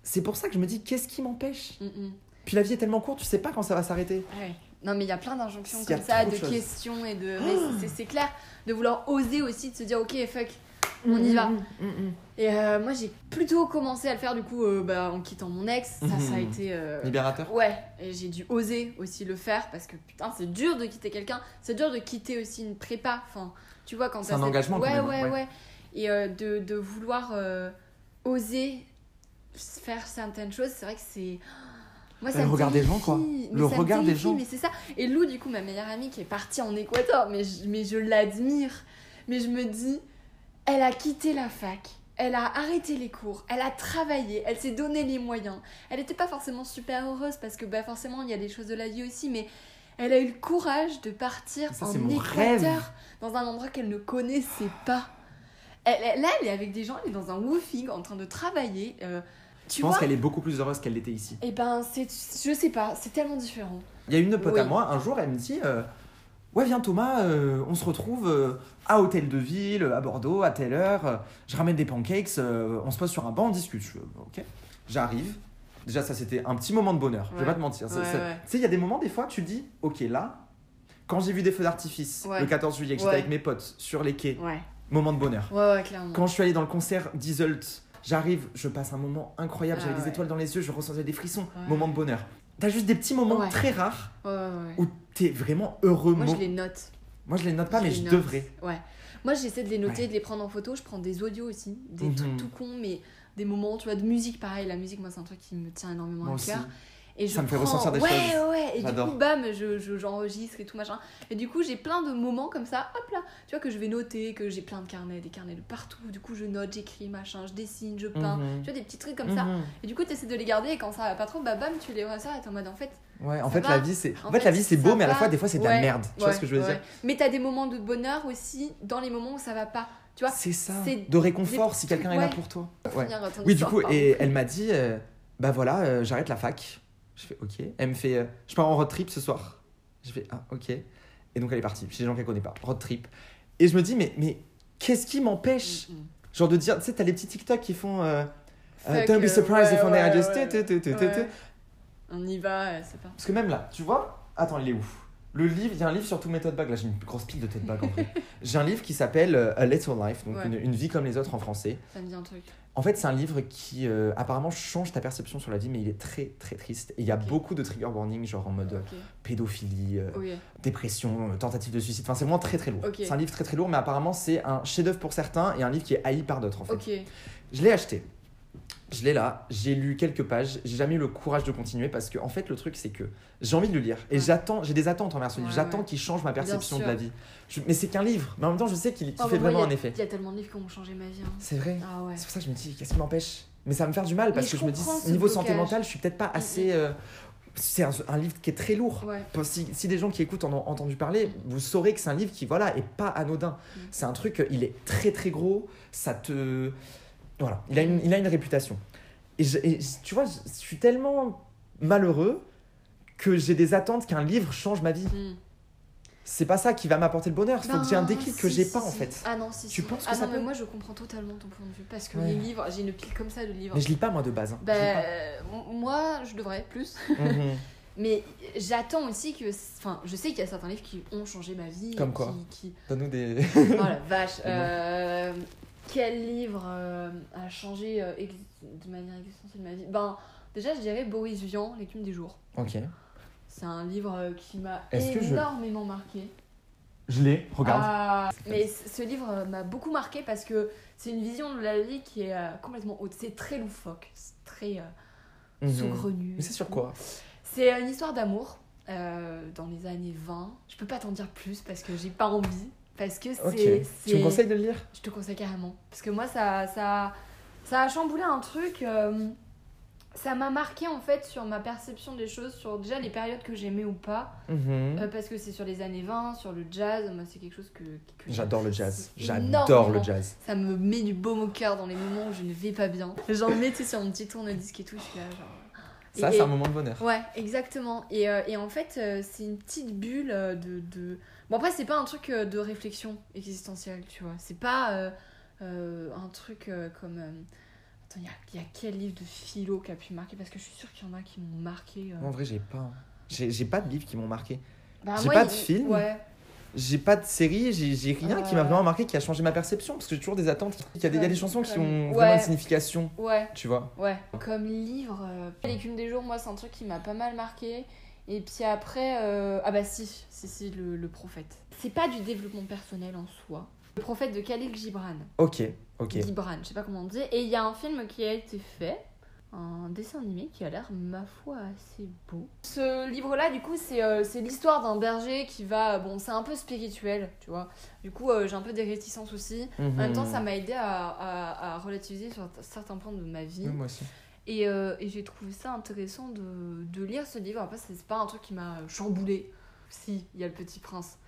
S1: c'est pour ça que je me dis qu'est-ce qui m'empêche?
S2: Mm, mm.
S1: Puis la vie est tellement courte, tu sais pas quand ça va s'arrêter.
S2: Ouais. Non, mais il y a plein d'injonctions comme ça, de questions et de. mais c'est- c'est clair, de vouloir oser aussi, de se dire ok, fuck, on y va.
S1: Mhm, mhm.
S2: Et euh, moi, j'ai plutôt commencé à le faire du coup euh, bah, en quittant mon ex. Ça, ça a
S1: Mhm.
S2: été. euh,
S1: Libérateur.
S2: Ouais, et j'ai dû oser aussi le faire parce que putain, c'est dur de quitter quelqu'un, c'est dur de quitter aussi une prépa. Enfin, tu vois, quand
S1: C'est
S2: t'as
S1: un
S2: cette-
S1: engagement quand
S2: Ouais,
S1: même,
S2: ouais,
S1: ouais.
S2: ouais. Et euh, de, de vouloir euh, oser faire certaines choses, c'est vrai que c'est. Moi,
S1: Le
S2: me
S1: regard des gens, quoi.
S2: Mais
S1: Le
S2: ça
S1: regard des gens.
S2: Mais c'est ça. Et Lou, du coup, ma meilleure amie qui est partie en Équateur, mais je, mais je l'admire. Mais je me dis, elle a quitté la fac. Elle a arrêté les cours, elle a travaillé, elle s'est donné les moyens. Elle n'était pas forcément super heureuse parce que bah, forcément il y a des choses de la vie aussi, mais elle a eu le courage de partir
S1: Ça,
S2: en Équateur, dans un endroit qu'elle ne connaissait pas. Elle, elle- là, elle est avec des gens, elle est dans un woofing en train de travailler. euh,
S1: Je
S2: Tu
S1: pense
S2: vois
S1: qu'elle est beaucoup plus heureuse qu'elle l'était ici.
S2: Et ben, c'est, je sais pas, c'est tellement différent.
S1: Il y a une pote à
S2: Oui.
S1: moi, un jour, elle me dit euh, Ouais, viens Thomas, euh, on se retrouve euh, à Hôtel de Ville, à Bordeaux, à telle heure. je ramène des pancakes, euh, on se pose sur un banc, on discute. Je ok. J'arrive. Déjà, ça, c'était un petit moment de bonheur. Je vais
S2: Ouais.
S1: pas te mentir.
S2: Ouais, ouais.
S1: Tu sais, il y a des moments, des fois, tu dis Ok, là, quand j'ai vu des feux d'artifice
S2: Ouais.
S1: le 14 juillet, que j'étais
S2: Ouais.
S1: avec mes potes sur les quais,
S2: Ouais.
S1: moment de bonheur.
S2: Ouais, ouais, clairement.
S1: Quand je suis allé dans le concert d'Isolt, j'arrive, je passe un moment incroyable,
S2: Ah
S1: j'avais des
S2: ouais.
S1: étoiles dans les yeux, je ressentais des frissons,
S2: Ouais.
S1: moment de bonheur. T'as juste des petits moments
S2: Ouais.
S1: très rares où t'es vraiment heureux.
S2: Moi,
S1: mo-
S2: je les note.
S1: Moi, je les note pas, mais je
S2: note.
S1: devrais.
S2: Ouais. Moi, j'essaie de les noter, de les prendre en photo. Je prends des audios aussi, des
S1: Mhm.
S2: trucs tout cons, mais des moments, tu vois, de musique, pareil. La musique, moi, c'est un truc qui me tient énormément
S1: Moi
S2: à cœur. Et je
S1: Ça me fait
S2: prends-
S1: ressentir des
S2: ouais,
S1: choses.
S2: Ouais, Et du coup, bam, je, je- j'enregistre et tout machin. Et du coup, j'ai plein de moments comme ça, hop là, tu vois, que je vais noter, que j'ai plein de carnets, des carnets de partout. Du coup, je note, j'écris, machin, je dessine, je peins.
S1: Mhm.
S2: Tu vois, des petits trucs comme ça.
S1: Mhm.
S2: Et du coup, tu essaies de les garder et quand ça va pas trop, bah bam, tu les ressors et t'es en mode en fait.
S1: Ouais, en fait,
S2: va.
S1: la vie, c'est. En, fait,
S2: fait,
S1: la vie, c'est beau, mais à la fois, des fois, c'est de la
S2: Ouais,
S1: merde. Tu vois
S2: ouais,
S1: ce que je veux
S2: ouais.
S1: dire?
S2: Mais t'as des moments de bonheur aussi dans les moments où ça va pas. Tu vois,
S1: C'est ça.
S2: c'est
S1: De réconfort si quelqu'un est là pour toi. Ouais. Oui, du coup, et elle m'a dit euh, Bah voilà, euh, j'arrête la fac. Je fais Ok. Elle me fait euh, Je pars en road trip ce soir. Je fais Ah, ok. Et donc, elle est partie. Chez des gens qu'elle connaît pas. Road trip. Et je me dis Mais, mais qu'est-ce qui m'empêche
S2: Mm, mm.
S1: Genre de dire, tu sais, t'as les petits TikTok qui font euh, euh, Don't be
S2: euh,
S1: surprised
S2: ouais,
S1: if I
S2: ouais,
S1: just.
S2: ouais. On y va, c'est pas.
S1: Parce que même là, tu vois, attends, il est où? Le livre, il y a un livre sur tout mes tote bags. Là, j'ai une grosse pile de tote bags en vrai. j'ai un livre qui s'appelle euh, A Little Life, donc une, une vie comme les autres en français.
S2: Ça me dit un truc.
S1: En fait, c'est un livre qui euh, apparemment change ta perception sur la vie, mais il est très très triste. Et il y a beaucoup de trigger warning, genre en mode euh, pédophilie, euh, dépression, tentative de suicide. Enfin, c'est vraiment très très lourd. C'est un livre très très lourd, mais apparemment, c'est un chef-d'œuvre pour certains et un livre qui est haï par d'autres en fait. Je l'ai acheté. Je l'ai là, j'ai lu quelques pages, j'ai jamais eu le courage de continuer parce que en fait le truc c'est que j'ai envie de le lire et
S2: Ouais.
S1: j'attends, j'ai des attentes envers ce livre,
S2: Ouais,
S1: j'attends
S2: ouais.
S1: qu'il change ma perception de la vie. Je- mais c'est qu'un livre, mais en même temps je sais qu'il
S2: Oh,
S1: fait vraiment un
S2: a-
S1: effet.
S2: Il y a tellement de livres qui ont changé ma vie. hein.
S1: C'est vrai.
S2: Ah.
S1: C'est pour ça que je me dis qu'est-ce qui m'empêche? Mais ça va me faire du mal parce
S2: Mais
S1: que
S2: je
S1: je me dis niveau
S2: blocage.
S1: santé mentale, je suis peut-être pas assez euh, c'est un, un livre qui est très lourd.
S2: Ouais.
S1: Si, si des gens qui écoutent en ont entendu parler, vous saurez que c'est un livre qui voilà est pas anodin.
S2: Mm.
S1: C'est un truc, il est très très gros, ça te voilà, il a une, il a une réputation. Et, je- et tu vois, je, suis tellement malheureux que j'ai des attentes qu'un livre change ma vie.
S2: Hmm.
S1: C'est pas ça qui va m'apporter le bonheur. Il faut que j'ai un déclic que j'ai
S2: si,
S1: pas en fait.
S2: Ah non, si.
S1: Tu penses que
S2: ah
S1: ça
S2: non, mais
S1: peut
S2: moi je comprends totalement ton point de vue. Parce que
S1: Ouais.
S2: les livres, j'ai une pile comme ça de livres.
S1: Mais je lis pas moi de base. hein. Je pas.
S2: euh, moi, je devrais plus.
S1: Mhm.
S2: Mais j'attends aussi que. Enfin, je sais qu'il y a certains livres qui ont changé ma vie.
S1: Comme quoi
S2: qui, qui...
S1: Donne-nous des.
S2: Oh la vache. Euh, quel livre euh, a changé euh, ex- de manière existentielle ma vie Ben, déjà, je dirais Boris Vian, L'écume des jours.
S1: ok.
S2: C'est un livre euh, qui m'a
S1: je-
S2: énormément marqué.
S1: Je l'ai. Regarde.
S2: Ah, mais ce livre m'a beaucoup marqué parce que c'est une vision de la vie qui est complètement haute. C'est très loufoque, c'est très euh, saugrenu.
S1: Mais c'est sur quoi?
S2: C'est une histoire d'amour euh, dans les années 20. Je peux pas t'en dire plus parce que j'ai pas envie. Parce que c'est.
S1: Ok. Tu me conseilles de le lire?
S2: Je te conseille carrément. Parce que moi, ça, ça, ça a chamboulé un truc. euh, ça m'a marqué en fait sur ma perception des choses, sur déjà les périodes que j'aimais ou pas.
S1: Mhm.
S2: Euh, parce que c'est sur les années 20, sur le jazz. Moi, c'est quelque chose que. que
S1: J'adore le jazz. J'adore le jazz.
S2: Ça me met du baume au cœur dans les moments où je ne vais pas bien. J'en mets tu sais, sur mon petit tourne-disque et tout. Je suis là, genre.
S1: Ça, c'est un moment de bonheur.
S2: Ouais, exactement. Et, euh, et en fait, c'est une petite bulle de, de... Bon, après, c'est pas un truc euh, de réflexion existentielle, tu vois. C'est pas euh, euh, un truc euh, comme... Attends, il y a, il y a quel livre de philo qui a pu marquer? Parce que je suis sûre qu'il y en a qui m'ont marqué.
S1: en vrai, j'ai pas. J'ai j'ai pas de livres qui m'ont marqué.
S2: Bah,
S1: j'ai pas
S2: il-
S1: de film.
S2: Ouais.
S1: J'ai pas de série, j'ai rien qui m'a vraiment marqué, qui a changé ma perception. Parce que j'ai toujours des attentes. Il y a des, il y a des chansons qui ont
S2: Ouais.
S1: vraiment une signification,
S2: Ouais,
S1: tu vois.
S2: ouais. Comme livre, euh, L'écume des jours, moi, c'est un truc qui m'a pas mal marqué. Et puis après, euh, ah bah si, si, si, le, le prophète. C'est pas du développement personnel en soi. Le prophète de Khalil Gibran.
S1: Ok, ok.
S2: Gibran, je sais pas comment on dit. Et il y a un film qui a été fait, un dessin animé qui a l'air, ma foi, assez beau. Ce livre-là, du coup, c'est euh, c'est l'histoire d'un berger qui va. Bon, c'est un peu spirituel, tu vois. Du coup, euh, j'ai un peu des réticences aussi. En même temps,
S1: Mhm.
S2: ça m'a aidé à, à- à relativiser sur certains points de ma vie.
S1: Oui, moi aussi.
S2: Et, euh, et j'ai trouvé ça intéressant de, de lire ce livre. Après, c'est pas un truc qui m'a chamboulé. Si, il y a le petit prince.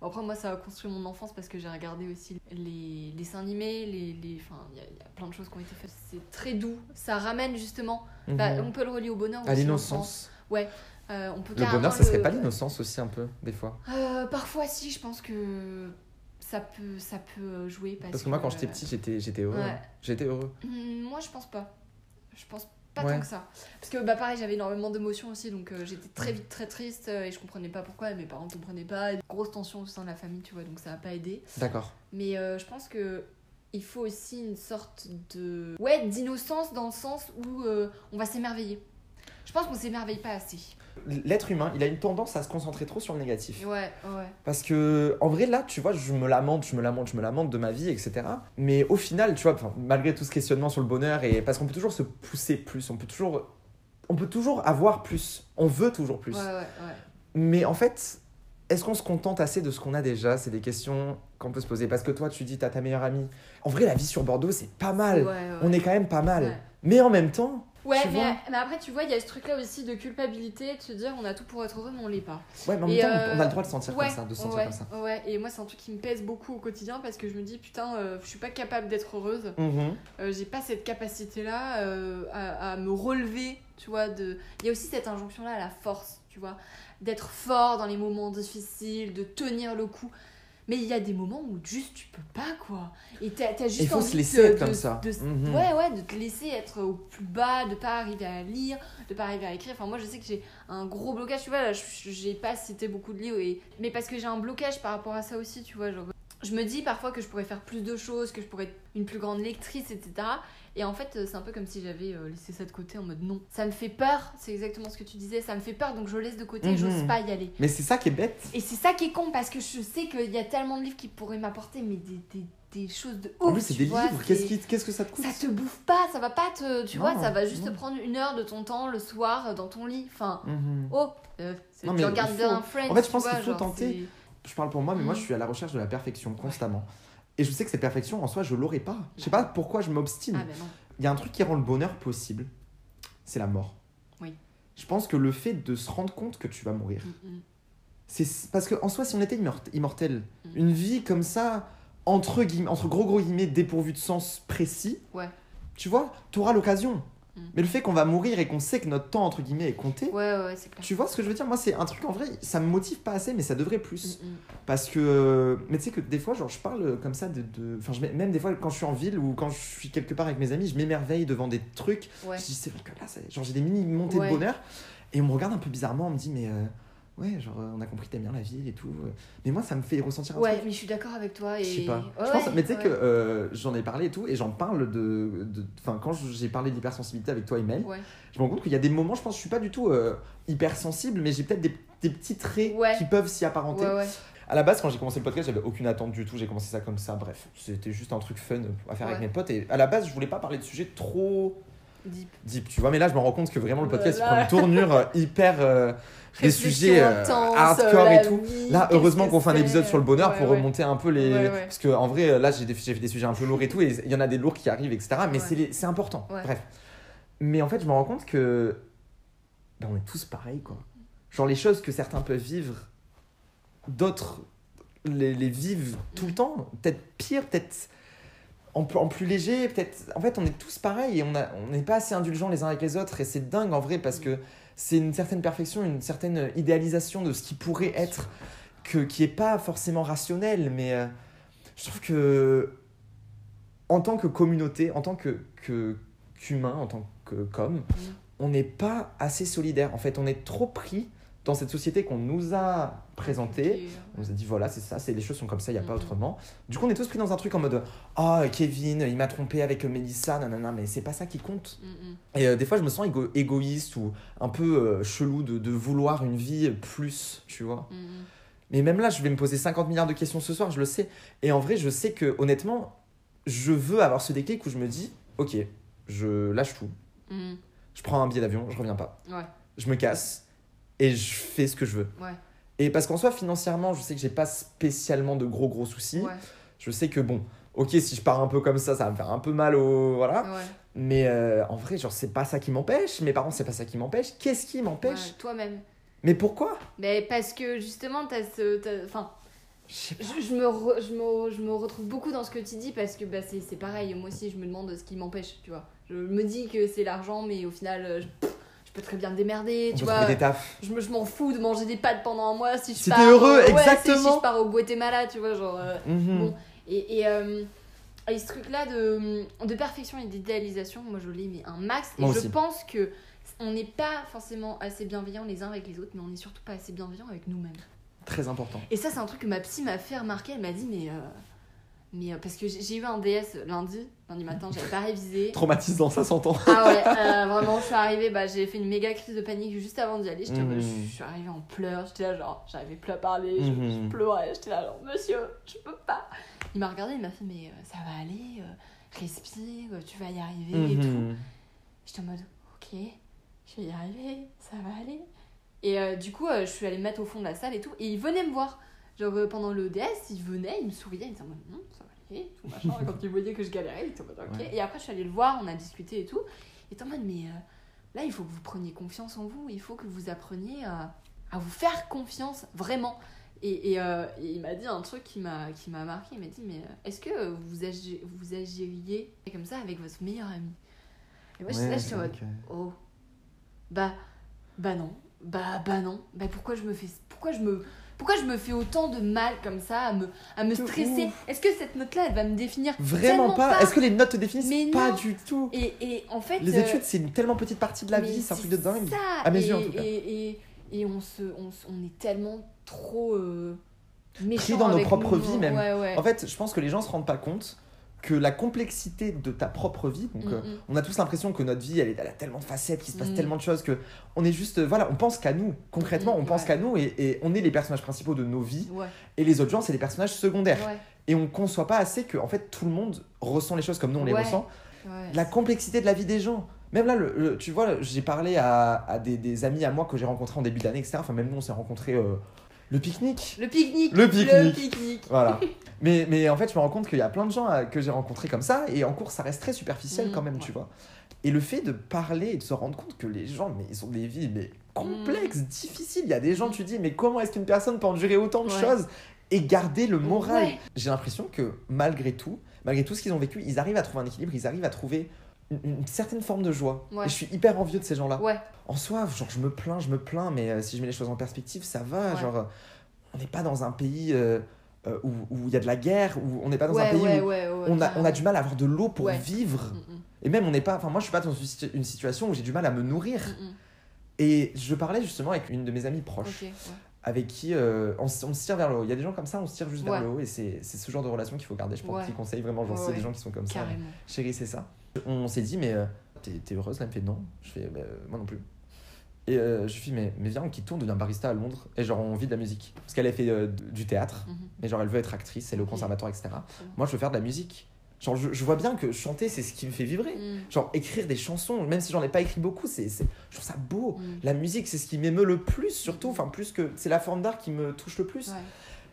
S2: Après, moi, ça a construit mon enfance parce que j'ai regardé aussi les dessins animés, les, les... Enfin, il y, y a plein de choses qui ont été faites. C'est très doux. Ça ramène justement. Bah,
S1: Mhm.
S2: on peut le relier au bonheur.
S1: À l'innocence.
S2: l'enfant. Euh, on peut
S1: Le bonheur, ça serait
S2: le-
S1: pas l'innocence aussi un peu, des fois?
S2: Euh, Parfois, si, je pense que ça peut, ça peut jouer. Parce,
S1: Parce que moi, quand j'étais petit, j'étais j'étais heureux.
S2: Ouais.
S1: hein. J'étais heureux.
S2: Hmm, Moi, je pense pas. Je pense pas
S1: Ouais.
S2: tant que ça. Parce que, bah, pareil, j'avais énormément d'émotions aussi, donc euh, j'étais très vite très triste euh, et je comprenais pas pourquoi. Mes parents comprenaient pas. Grosse tension au sein de la famille, tu vois, donc ça a pas aidé.
S1: D'accord.
S2: Mais euh, je pense que il faut aussi une sorte de. Ouais, d'innocence dans le sens où on va s'émerveiller. Je pense qu'on s'émerveille pas assez.
S1: L'être humain, il a une tendance à se concentrer trop sur le négatif.
S2: Ouais, ouais.
S1: Parce que, en vrai, là, tu vois, je me lamente, je me lamente, je me lamente de ma vie, etc. Mais au final, tu vois, malgré tout ce questionnement sur le bonheur, et parce qu'on peut toujours se pousser plus, on peut toujours, on peut toujours avoir plus, on veut toujours plus.
S2: Ouais, ouais, ouais.
S1: Mais en fait, est-ce qu'on se contente assez de ce qu'on a déjà? C'est des questions qu'on peut se poser. Parce que toi, tu dis, t'as ta meilleure amie. En vrai, la vie sur Bordeaux, c'est pas mal.
S2: Ouais, ouais.
S1: On est quand même pas mal.
S2: Ouais.
S1: Mais en même temps,
S2: Ouais, mais, mais après, tu vois, il y a ce truc-là aussi de culpabilité, de se dire on a tout pour être heureux, mais on l'est pas.
S1: ouais, mais en même
S2: Et
S1: temps,
S2: euh,
S1: on a le droit de se sentir
S2: ouais,
S1: comme ça, de se sentir
S2: ouais,
S1: comme ça.
S2: Ouais, et moi, c'est un truc qui me pèse beaucoup au quotidien parce que je me dis, putain, euh, je suis pas capable d'être heureuse.
S1: Mhm.
S2: Euh, j'ai pas cette capacité-là euh, à, à me relever, tu vois. De... Il y a aussi cette injonction-là à la force, tu vois. D'être fort dans les moments difficiles, de tenir le coup. Mais il y a des moments où juste tu peux pas, quoi. Et t'as as juste
S1: Il faut
S2: envie
S1: se
S2: de-
S1: laisser être
S2: de-
S1: comme ça.
S2: de-
S1: Mhm.
S2: Ouais, ouais, de te laisser être au plus bas, de pas arriver à lire, de pas arriver à écrire. Enfin, moi, je sais que j'ai un gros blocage, tu vois. Là, je- j'ai pas cité beaucoup de livres, et... mais parce que j'ai un blocage par rapport à ça aussi, tu vois. Genre, je me dis parfois que je pourrais faire plus de choses, que je pourrais être une plus grande lectrice, etc. Et en fait, euh, c'est un peu comme si j'avais euh, laissé ça de côté en mode non. Ça me fait peur, c'est exactement ce que tu disais, ça me fait peur, donc je laisse de côté,
S1: Mhm.
S2: j'ose pas y aller.
S1: Mais c'est ça qui est bête.
S2: Et c'est ça qui est con, parce que je sais qu'il y a tellement de livres qui pourraient m'apporter, mais des, des, des choses de ouf.
S1: En plus, c'est des
S2: vois,
S1: livres. Qu'est-ce que ça te coûte
S2: ça te bouffe pas, ça va pas te. Tu vois, ça va juste
S1: non.
S2: te prendre une heure de ton temps le soir euh, dans ton lit. Enfin,
S1: Mhm.
S2: oh, euh,
S1: Non,
S2: tu regardes
S1: faut-
S2: bien Friends.
S1: en fait, je pense qu'il faut tenter. Je parle pour moi, mais moi,
S2: Mhm.
S1: je suis à la recherche de la perfection constamment. Et je sais que cette perfection, en soi, je l'aurai pas. Je sais pas pourquoi je m'obstine.
S2: Ah, ben.
S1: Il y a un truc qui rend le bonheur possible, c'est la mort.
S2: Oui.
S1: Je pense que le fait de se rendre compte que tu vas mourir,
S2: Mm, mm.
S1: c'est parce que en soi, si on était immort- immortel,
S2: Mhm.
S1: une vie comme ça, entre guillemets, entre gros gros guillemets, dépourvue de sens précis,
S2: Ouais.
S1: tu vois, tu auras l'occasion.
S2: Mhm.
S1: Mais le fait qu'on va mourir et qu'on sait que notre temps entre guillemets est compté,
S2: Ouais, ouais, ouais, c'est clair.
S1: tu vois ce que je veux dire? Moi, c'est un truc en vrai, ça me motive pas assez, mais ça devrait plus.
S2: Mm, mm.
S1: Parce que, mais tu sais que des fois, genre, je parle comme ça de. de- Enfin, je, même des fois, quand je suis en ville ou quand je suis quelque part avec mes amis, je m'émerveille devant des trucs.
S2: Ouais.
S1: Je dis, c'est vrai que là, ça- genre, j'ai des mini montées
S2: Ouais.
S1: de bonheur. Et on me regarde un peu bizarrement, on me dit, mais euh, ouais, genre, euh, on a compris que t'aimes bien la ville et tout. euh. Mais moi, ça me fait ressentir un
S2: Ouais,
S1: truc.
S2: mais je suis d'accord avec toi. Et...
S1: Je sais pas.
S2: Ouais,
S1: je pense,
S2: ouais,
S1: mais tu sais
S2: ouais.
S1: que euh, j'en ai parlé et tout, et j'en parle de. de- Enfin, quand j'ai parlé d'hypersensibilité avec toi, Email,
S2: Ouais.
S1: je me rends compte qu'il y a des moments, je pense, je suis pas du tout euh, hypersensible, mais j'ai peut-être des, des petits traits qui peuvent s'y apparenter.
S2: Ouais, ouais.
S1: À la base, quand j'ai commencé le podcast, j'avais aucune attente du tout. J'ai commencé ça comme ça. Bref, c'était juste un truc fun à faire avec mes potes. Et à la base, je voulais pas parler de sujets trop
S2: Deep.
S1: deep, tu vois. Mais là, je me rends compte que vraiment le podcast il
S2: Voilà.
S1: prend une tournure euh, hyper euh, des sujets euh,
S2: intense,
S1: hardcore et tout.
S2: vie,
S1: Là, heureusement qu'on fait un épisode sur le bonheur
S2: Ouais,
S1: pour
S2: ouais.
S1: remonter un peu les.
S2: Ouais.
S1: Parce que en vrai, là, j'ai des, fait des sujets un peu lourds et tout, et il y en a des lourds qui arrivent, etc. Mais c'est les- important. Bref. Mais en fait, je me rends compte que. ben, on est tous pareils, quoi. Genre, les choses que certains peuvent vivre, d'autres les, les vivent tout le temps. Peut-être pire, peut-être en, plus- en plus léger, peut-être. En fait, on est tous pareils et on n'est pas assez indulgents les uns avec les autres. Et c'est dingue en vrai parce que c'est une certaine perfection, une certaine idéalisation de ce qui pourrait être, que, qui est pas forcément rationnel. Mais euh, je trouve que en tant que communauté, en tant que que- qu'humain, en tant que comme, on n'est pas assez solidaire. En fait, on est trop pris dans cette société qu'on nous a présentée. On nous a dit voilà, c'est ça, c'est les choses sont comme ça, il n'y a pas
S2: Mhm.
S1: autrement. Du coup, on est tous pris dans un truc en mode ah Kevin, il m'a trompé avec Mélissa, nanana, mais c'est pas ça qui compte.
S2: Mm, mm.
S1: Et euh, des fois, je me sens égo- égoïste ou un peu euh, chelou de, de vouloir une vie plus, tu vois.
S2: Mm.
S1: Mais même là, je vais me poser 50 milliards de questions ce soir, je le sais. Et en vrai, je sais que honnêtement, je veux avoir ce déclic où je me dis ok, je lâche tout, je prends un billet d'avion, je reviens pas.
S2: Ouais,
S1: Je me casse et je fais ce que je veux.
S2: ouais,
S1: Et parce qu'en soi, financièrement, je sais que j'ai pas spécialement de gros gros soucis.
S2: ouais,
S1: Je sais que bon, ok, si je pars un peu comme ça, ça va me faire un peu mal au. Voilà.
S2: ouais.
S1: Mais euh, en vrai, genre, c'est pas ça qui m'empêche. Mes parents, c'est pas ça qui m'empêche. Qu'est-ce qui m'empêche
S2: Ouais, Toi-même.
S1: Mais pourquoi?
S2: Mais parce que justement, t'as ce. Enfin,
S1: Je
S2: me re- je, me, je me retrouve beaucoup dans ce que tu dis parce que bah, c'est c'est pareil. Moi aussi, je me demande ce qui m'empêche, tu vois. Je me dis que c'est l'argent, mais au final, euh, je peux très bien me démerder,
S1: On
S2: tu vois.
S1: trouver des tafs.
S2: Je je m'en fous de manger des pâtes pendant un mois si je
S1: Si
S2: pars.
S1: t'es heureux,
S2: ouais,
S1: exactement.
S2: Si je pars au Guatemala, tu vois, genre. euh,
S1: Mhm.
S2: Bon. Et, et, euh, et ce truc-là de, de perfection et d'idéalisation, moi je l'ai mais un max. Et
S1: Moi
S2: je
S1: aussi.
S2: pense que on n'est pas forcément assez bienveillants les uns avec les autres, mais on n'est surtout pas assez bienveillants avec nous-mêmes.
S1: Très important.
S2: Et ça, c'est un truc que ma psy m'a fait remarquer. Elle m'a dit, mais. euh, mais euh, parce que j'ai eu un DS lundi, lundi matin, j'avais pas révisé.
S1: Traumatisant, ça s'entend.
S2: Ah ouais, euh, vraiment, je suis arrivée, bah, j'ai fait une méga crise de panique juste avant d'y aller. J'étais
S1: Mhm.
S2: je suis arrivée en pleurs, j'étais là genre, j'arrivais plus à parler, je,
S1: Mhm.
S2: je pleurais, j'étais là genre, monsieur, je peux pas. Il m'a regardé, il m'a fait, mais euh, ça va aller, respire, tu vas y arriver et tout.
S1: Mhm.
S2: J'étais en mode, ok, je vais y arriver, ça va aller. Et du coup, je suis allée me mettre au fond de la salle et tout, et il venait me voir. Genre pendant le DS, il venait, il me souriait, il était en tout machin. Et quand il voyait que je galérais, il était en mode, ok.
S1: Ouais.
S2: Et après, je suis allée le voir, on a discuté et tout. Il était en mode, mais euh, là, il faut que vous preniez confiance en vous, il faut que vous appreniez à, à vous faire confiance, vraiment. Et, et, euh, et il m'a dit un truc qui m'a qui m'a marqué. Il m'a dit Mais euh, est-ce que vous, agi- vous agiriez comme ça avec votre meilleur ami? Et moi, là,
S1: Ouais, c'est
S2: en
S1: vrai
S2: mode
S1: que-
S2: Oh, bah, bah non, bah, bah non, bah pourquoi je me fais, pourquoi je me, pourquoi je me fais autant de mal comme ça, à me, à me stresser. Est-ce que cette note-là, elle va me définir
S1: Vraiment pas.
S2: pas.
S1: Est-ce que les notes te définissent
S2: Mais
S1: Pas
S2: non.
S1: du tout?
S2: Et, et en fait,
S1: Les
S2: euh,
S1: études, c'est une tellement petite partie de la vie, c'est un truc de dingue.
S2: ça.
S1: À mes
S2: et,
S1: yeux, en tout cas.
S2: Et, et, on, se, on, on est tellement trop euh, méchants
S1: Pris dans nos propres
S2: nous.
S1: vies, même.
S2: Ouais, ouais.
S1: En fait, je pense que les gens se rendent pas compte que la complexité de ta propre vie, donc
S2: Mm,
S1: euh,
S2: mm.
S1: on a tous l'impression que notre vie, elle, est, elle a tellement de facettes, qu'il se passe
S2: Mm.
S1: tellement de choses que on est juste, voilà, on pense qu'à nous. Concrètement, on pense
S2: ouais.
S1: qu'à nous et, et on est les personnages principaux de nos vies
S2: Ouais,
S1: et les autres gens, c'est les personnages secondaires.
S2: ouais,
S1: Et on conçoit pas assez que, en fait, tout le monde ressent les choses comme nous on les ressent. La complexité de la vie des gens. Même là, le, le- tu vois, j'ai parlé à, à des, des amis à moi que j'ai rencontrés en début d'année, etc. Enfin, même nous, on s'est rencontrés euh, le pique-nique.
S2: Le pique-nique.
S1: Le pique-nique.
S2: Pique-nique.
S1: Voilà. mais, mais en fait, je me rends compte qu'il y a plein de gens euh, que j'ai rencontrés comme ça, et en cours, ça reste très superficiel
S2: Mhm,
S1: quand même,
S2: ouais.
S1: tu vois. Et le fait de parler et de se rendre compte que les gens, mais ils ont des vies mais complexes, difficiles. Il y a des gens, tu dis, mais comment est-ce qu'une personne peut endurer autant de
S2: Ouais.
S1: choses et garder le moral?
S2: Ouais.
S1: J'ai l'impression que malgré tout, malgré tout ce qu'ils ont vécu, ils arrivent à trouver un équilibre, ils arrivent à trouver une, une certaine forme de joie.
S2: Ouais.
S1: Et je suis hyper envieux de ces gens-là.
S2: Ouais,
S1: En soi, genre, je me plains, je me plains, mais euh, si je mets les choses en perspective, ça va.
S2: Ouais.
S1: Genre, euh, on n'est pas dans un pays euh, où il y a de la guerre, où on n'est pas dans un pays où on, a, on a du mal à avoir de l'eau pour vivre.
S2: Mm, mm,
S1: Et même, on n'est pas. Enfin, moi, je suis pas dans une, situ- une situation où j'ai du mal à me nourrir.
S2: mm.
S1: Et je parlais justement avec une de mes amies proches, avec qui euh, on, se tire vers le haut. Il y a des gens comme ça, on se tire juste vers le haut, et c'est ce genre de relation qu'il faut garder. Je pense
S2: Ouais.
S1: petit conseil, vraiment,
S2: Ouais,
S1: c'est des gens qui sont comme ça.
S2: Carrément.
S1: Chérie, c'est ça. On s'est dit, mais euh, t'es heureuse là Elle me fait non. Je fais, bah, euh, moi non plus. Et euh, je lui mais, mais viens, on quitte tout, on devient barista à Londres. Et genre, on vit de la musique. Parce qu'elle a fait euh, du théâtre,
S2: Mhm.
S1: mais genre, elle veut être actrice, elle est au conservatoire, etc. Moi, je veux faire de la musique. Genre, je, je vois bien que chanter, c'est ce qui me fait vibrer.
S2: Mm,
S1: Genre, écrire des chansons, même si j'en ai pas écrit beaucoup, c'est, c'est- je trouve ça beau.
S2: mm.
S1: La musique, c'est ce qui m'émeut le plus, surtout. Enfin, plus que. C'est la forme d'art qui me touche le plus.
S2: Ouais.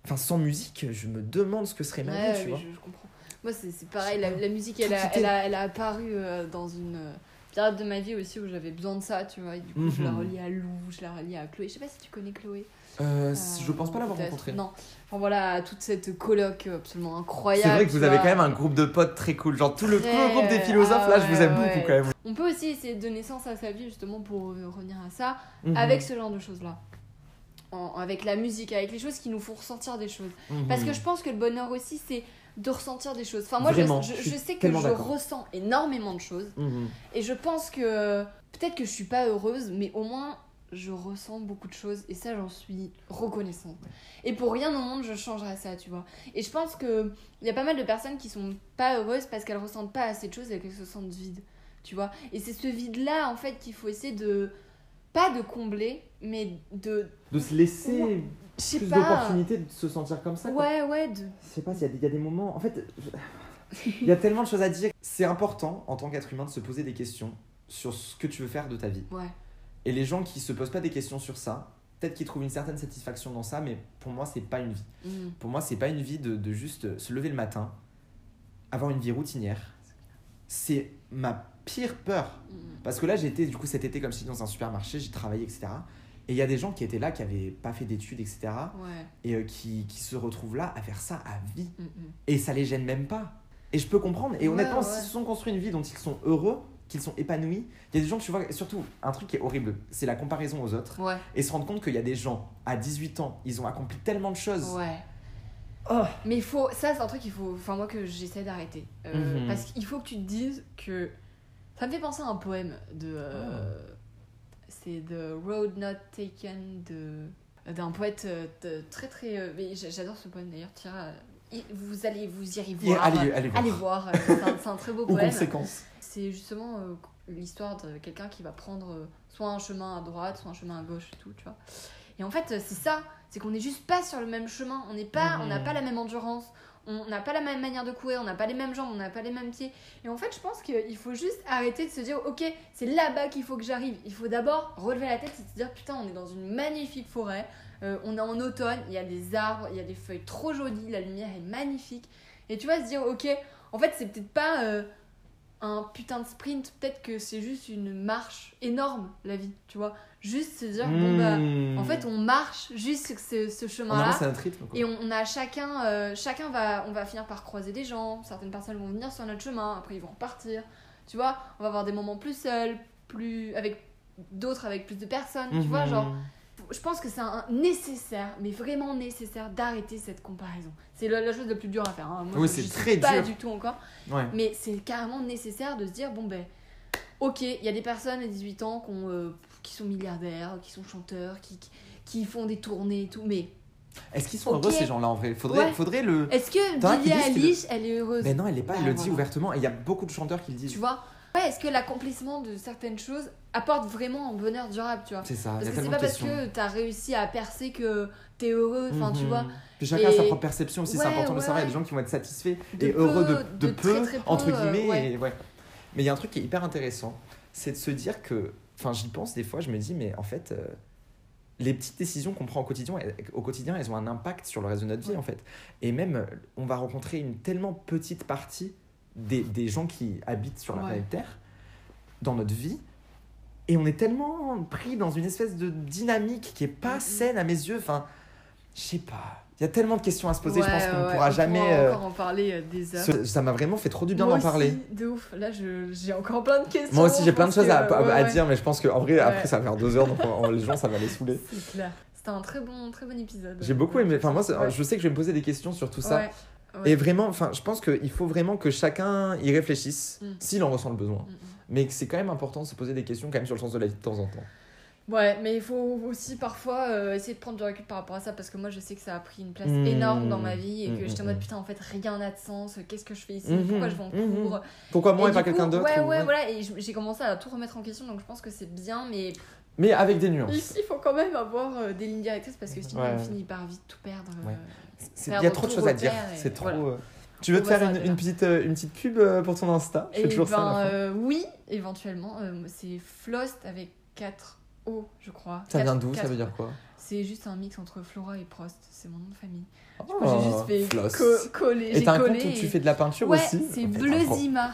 S1: Enfin, sans musique, je me demande ce que serait ma
S2: Ouais,
S1: vie, tu vois.
S2: je, je comprends. Moi, c'est pareil, la, musique, elle a, elle, a, elle a apparu euh, dans une euh, période de ma vie aussi où j'avais besoin de ça, tu vois. Et du coup, je la
S1: Mhm.
S2: relie à Lou, je la relie à Chloé. Je sais pas si tu connais Chloé.
S1: Euh,
S2: Euh,
S1: je pense pas l'avoir
S2: peut-être.
S1: rencontré.
S2: Non. Enfin voilà, toute cette coloc absolument incroyable.
S1: C'est vrai que vous avez quand même un groupe de potes très cool. Genre tout le, tout le groupe des philosophes,
S2: ah
S1: là, je vous aime
S2: ouais,
S1: beaucoup quand même.
S2: On peut aussi essayer de donner sens à sa vie justement pour revenir à ça,
S1: Mhm.
S2: avec ce genre de choses-là. Avec la musique, avec les choses qui nous font ressentir des choses. Parce que
S1: Mhm.
S2: je pense que le bonheur aussi, c'est de ressentir des choses. Enfin, moi, je-
S1: Vraiment,
S2: je,
S1: je suis
S2: je sais que je ressens énormément de choses.
S1: Mhm.
S2: Et je pense que peut-être que je suis pas heureuse, mais au moins je ressens beaucoup de choses et ça j'en suis reconnaissante. Et pour rien au monde je changerais ça, tu vois. Et je pense que il y a pas mal de personnes qui sont pas heureuses parce qu'elles ressentent pas assez de choses et qu'elles se sentent vides, tu vois. Et c'est ce vide là en fait qu'il faut essayer de pas de combler, mais de
S1: De se laisser Plus d'opportunités de se sentir comme ça. quoi.
S2: Ouais, ouais, de
S1: Je sais pas, il y, a des- il y a des moments. En fait, il y a tellement de choses à dire. C'est important en tant qu'être humain de se poser des questions sur ce que tu veux faire de ta vie.
S2: ouais.
S1: Et les gens qui se posent pas des questions sur ça, peut-être qu'ils trouvent une certaine satisfaction dans ça, mais pour moi, c'est pas une vie.
S2: Mm.
S1: Pour moi, c'est pas une vie de, de juste se lever le matin, avoir une vie routinière. C'est ma pire peur.
S2: Mm.
S1: Parce que là, été, du coup, cet été, comme je dit, dans un supermarché, j'ai travaillé, etc. Et il y a des gens qui étaient là, qui avaient pas fait d'études, etc.
S2: Ouais.
S1: Et euh, qui, qui se retrouvent là à faire ça à vie.
S2: Mm, mm.
S1: Et ça les gêne même pas. Et je peux comprendre. Et
S2: Ouais,
S1: honnêtement,
S2: ouais.
S1: s'ils se sont construits une vie dont ils sont heureux, qu'ils sont épanouis, il y a des gens, tu vois, surtout un truc qui est horrible, c'est la comparaison aux autres.
S2: Ouais.
S1: Et se rendre compte qu'il y a des gens à 18 ans, ils ont accompli tellement de choses.
S2: Ouais.
S1: Oh.
S2: Mais il faut, ça c'est un truc qu'il faut, enfin moi que j'essaie d'arrêter, Euh,
S1: Mhm.
S2: parce qu'il faut que tu te dises que ça me fait penser à un poème de, euh, c'est The Road Not Taken de d'un poète euh, de- très très, euh, j'adore ce poème d'ailleurs. Il- vous allez vous irez voir,
S1: allez, allez voir.
S2: allez voir, euh, c'est un, très beau poème. C'est justement euh, l'histoire de quelqu'un qui va prendre soit un chemin à droite, soit un chemin à gauche et tout, tu vois. Et en fait, c'est ça, c'est qu'on n'est juste pas sur le même chemin, on n'est pas, on n'a pas la même endurance, on n'a pas la même manière de courir, on n'a pas les mêmes jambes, on n'a pas les mêmes pieds. Et en fait, je pense qu'il faut juste arrêter de se dire, ok, c'est là-bas qu'il faut que j'arrive. Il faut d'abord relever la tête et se dire, putain, on est dans une magnifique forêt, euh, on est en automne, il y a des arbres, il y a des feuilles trop jolies, la lumière est magnifique. Et tu vas se dire, ok, en fait, c'est peut-être pas euh, un putain de sprint, peut-être que c'est juste une marche énorme, la vie, tu vois. Juste se dire, bon bah,
S1: Mmh.
S2: en fait, on marche juste ce, chemin-là. Et on, on a chacun, euh, chacun va, on va finir par croiser des gens. Certaines personnes vont venir sur notre chemin, après ils vont repartir. Tu vois, on va avoir des moments plus seuls, plus avec d'autres avec plus de personnes. Tu vois,
S1: Mhm.
S2: genre, je pense que c'est un nécessaire, mais vraiment nécessaire d'arrêter cette comparaison. C'est la, la chose la plus dure à faire. hein. Moi,
S1: Oui, c'est très
S2: pas
S1: dur.
S2: du tout encore,
S1: Ouais.
S2: mais c'est carrément nécessaire de se dire bon ben, ok, il y a des personnes à 18 ans qui, ont, euh, qui sont milliardaires, qui sont chanteurs, qui, qui, font des tournées et tout, mais
S1: Est-ce qu'ils sont heureux ces gens-là en vrai? Faudrait,
S2: Ouais.
S1: faudrait le.
S2: est-ce que Billie Eilish, elle est heureuse?
S1: Mais non, elle est pas, elle
S2: Bah,
S1: le dit
S2: voilà.
S1: ouvertement. Et il y a beaucoup de chanteurs qui le disent.
S2: Tu vois Ouais, est-ce que l'accomplissement de certaines choses apporte vraiment un bonheur durable, tu vois
S1: C'est ça,
S2: Parce que c'est pas
S1: de
S2: parce que t'as réussi à percer que t'es heureux, enfin tu
S1: Mhm.
S2: vois.
S1: Puis chacun a sa
S2: Et-
S1: propre perception aussi, c'est
S2: Ouais,
S1: important de
S2: ouais,
S1: savoir. Il y a des gens qui vont être satisfaits
S2: De
S1: et
S2: peu,
S1: heureux de, de
S2: de
S1: peu,
S2: très, très peu,
S1: entre
S2: euh,
S1: guillemets. et ouais. Mais il y a un truc qui est hyper intéressant, c'est de se dire que. Enfin, j'y pense des fois, je me dis, mais en fait. euh, les petites décisions qu'on prend au quotidien, elles- au quotidien, elles ont un impact sur le reste de notre vie en fait. Et même, on va rencontrer une tellement petite partie des, des gens qui habitent sur la
S2: Ouais.
S1: planète Terre dans notre vie. Et on est tellement pris dans une espèce de dynamique qui est pas saine à mes yeux. Enfin, je sais pas. Il y a tellement de questions à se poser, je pense qu'on ne
S2: ouais,
S1: pourra
S2: on
S1: jamais.
S2: pourra
S1: euh,
S2: encore en parler euh, des heures.
S1: ce- ça m'a vraiment fait trop du bien d'en parler.
S2: De ouf. Là, je- j'ai encore plein de questions.
S1: Moi aussi, j'ai plein de choses à,
S2: que,
S1: à-
S2: ouais,
S1: à
S2: ouais,
S1: dire, mais je pense qu'en vrai, après, ça va faire deux heures, donc on- les gens, ça va les saouler.
S2: C'est clair. C'était un très bon, très bon épisode.
S1: J'ai beaucoup aimé. Enfin, moi, je sais que je vais me poser des questions sur tout ça.
S2: Ouais.
S1: Et vraiment, enfin, je pense qu'il faut vraiment que chacun y réfléchisse,
S2: Mm.
S1: s'il en ressent le besoin.
S2: Mm, mm.
S1: Mais c'est quand même important de se poser des questions quand même sur le sens de la vie de temps en temps.
S2: Ouais, mais il faut aussi parfois euh, essayer de prendre du recul par rapport à ça parce que moi je sais que ça a pris une place
S1: Mmh.
S2: énorme dans ma vie et
S1: Mmh,
S2: que j'étais en
S1: mmh,
S2: mode
S1: mmh.
S2: putain en fait rien n'a de sens, qu'est-ce que je fais ici,
S1: Mmh,
S2: pourquoi je vais en
S1: mmh,
S2: cours?
S1: Pourquoi moi et, pas quelqu'un d'autre
S2: Ouais,
S1: ou-
S2: ouais, voilà, et j'ai commencé à tout remettre en question donc je pense que c'est bien, mais
S1: Mais avec des nuances.
S2: ici il faut quand même avoir euh, des lignes directrices parce que sinon
S1: Ouais.
S2: on finit par vite tout perdre. euh,
S1: Ouais. C'est- Il y a trop de choses à dire.
S2: et
S1: C'est trop.
S2: voilà.
S1: euh, Tu veux
S2: On
S1: te faire une, petite, euh, une petite pub euh, pour ton Insta? Je fais
S2: Et
S1: toujours ça. à
S2: ben
S1: la fin.
S2: euh, oui, éventuellement, euh, c'est Flost avec 4 O, je crois.
S1: Ça vient d'où? Ça veut dire quoi?
S2: C'est juste un mix entre Flora et Prost, c'est mon nom de famille.
S1: Oh,
S2: j'ai juste fait co- coller.
S1: Et t'as un compte où tu
S2: et-
S1: fais de la peinture
S2: Ouais,
S1: aussi?
S2: c'est
S1: Ok,
S2: Bleu
S1: t'as un pro-
S2: Zima.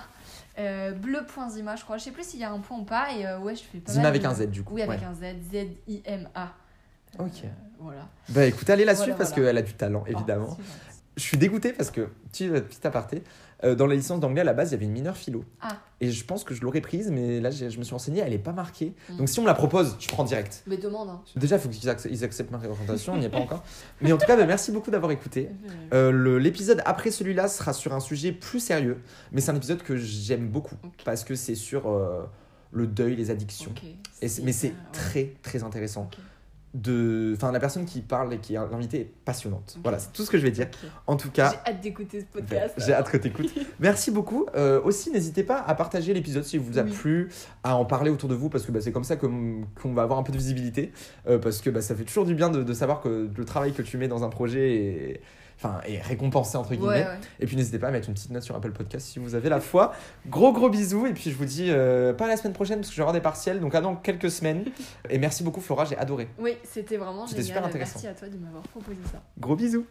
S2: Euh, bleu.zima, je crois. Je sais plus s'il y a un point ou pas. Et euh, ouais, je fais pas
S1: Zima
S2: mal
S1: avec
S2: de-
S1: un Z du coup.
S2: Oui, avec
S1: ouais.
S2: un Z. Z-I-M-A. Euh,
S1: Ok.
S2: Voilà.
S1: Bah écoute, allez la
S2: Voilà,
S1: suivre parce
S2: voilà.
S1: qu'elle a du talent évidemment.
S2: Oh, c'est gentil.
S1: Je suis dégoûté parce que, petit, petit aparté, euh, dans la licence d'anglais à la base, il y avait une mineure philo.
S2: Ah.
S1: Et je pense que je l'aurais prise, mais là je me suis renseigné, elle est pas marquée.
S2: Mm.
S1: Donc si on me la propose, je prends direct.
S2: Mais demande. Hein.
S1: Déjà, il faut qu'ils acc- ils acceptent ma représentation, on n'y est pas encore. Mais en tout cas, bah, merci beaucoup d'avoir écouté.
S2: Euh,
S1: Euh, L'épisode après celui-là sera sur un sujet plus sérieux, mais c'est un épisode que j'aime beaucoup parce que c'est sur euh, le deuil, les addictions.
S2: ok.
S1: Et c'est- mais c'est
S2: ouais.
S1: très très intéressant. De, enfin, la personne qui parle et qui est l'invité est passionnante. Voilà, c'est tout ce que je vais dire. En tout cas,
S2: J'ai hâte d'écouter ce podcast.
S1: j'ai hâte que t'écoutes. Merci beaucoup. Euh, aussi, n'hésitez pas à partager l'épisode si vous a
S2: Oui.
S1: plu, à en parler autour de vous parce que bah, c'est comme ça qu'on va avoir un peu de visibilité. euh, parce que bah, ça fait toujours du bien de, de savoir que le travail que tu mets dans un projet est, enfin, est récompensé entre guillemets.
S2: Ouais, ouais.
S1: Et puis n'hésitez pas à mettre une petite note sur Apple Podcast si vous avez la foi. Gros gros bisous et puis je vous dis euh, pas la semaine prochaine parce que je vais avoir des partiels donc à dans quelques semaines. Et merci beaucoup Flora, j'ai adoré.
S2: Oui, c'était vraiment génial.
S1: super intéressant.
S2: Merci à toi de m'avoir proposé ça.
S1: Gros bisous.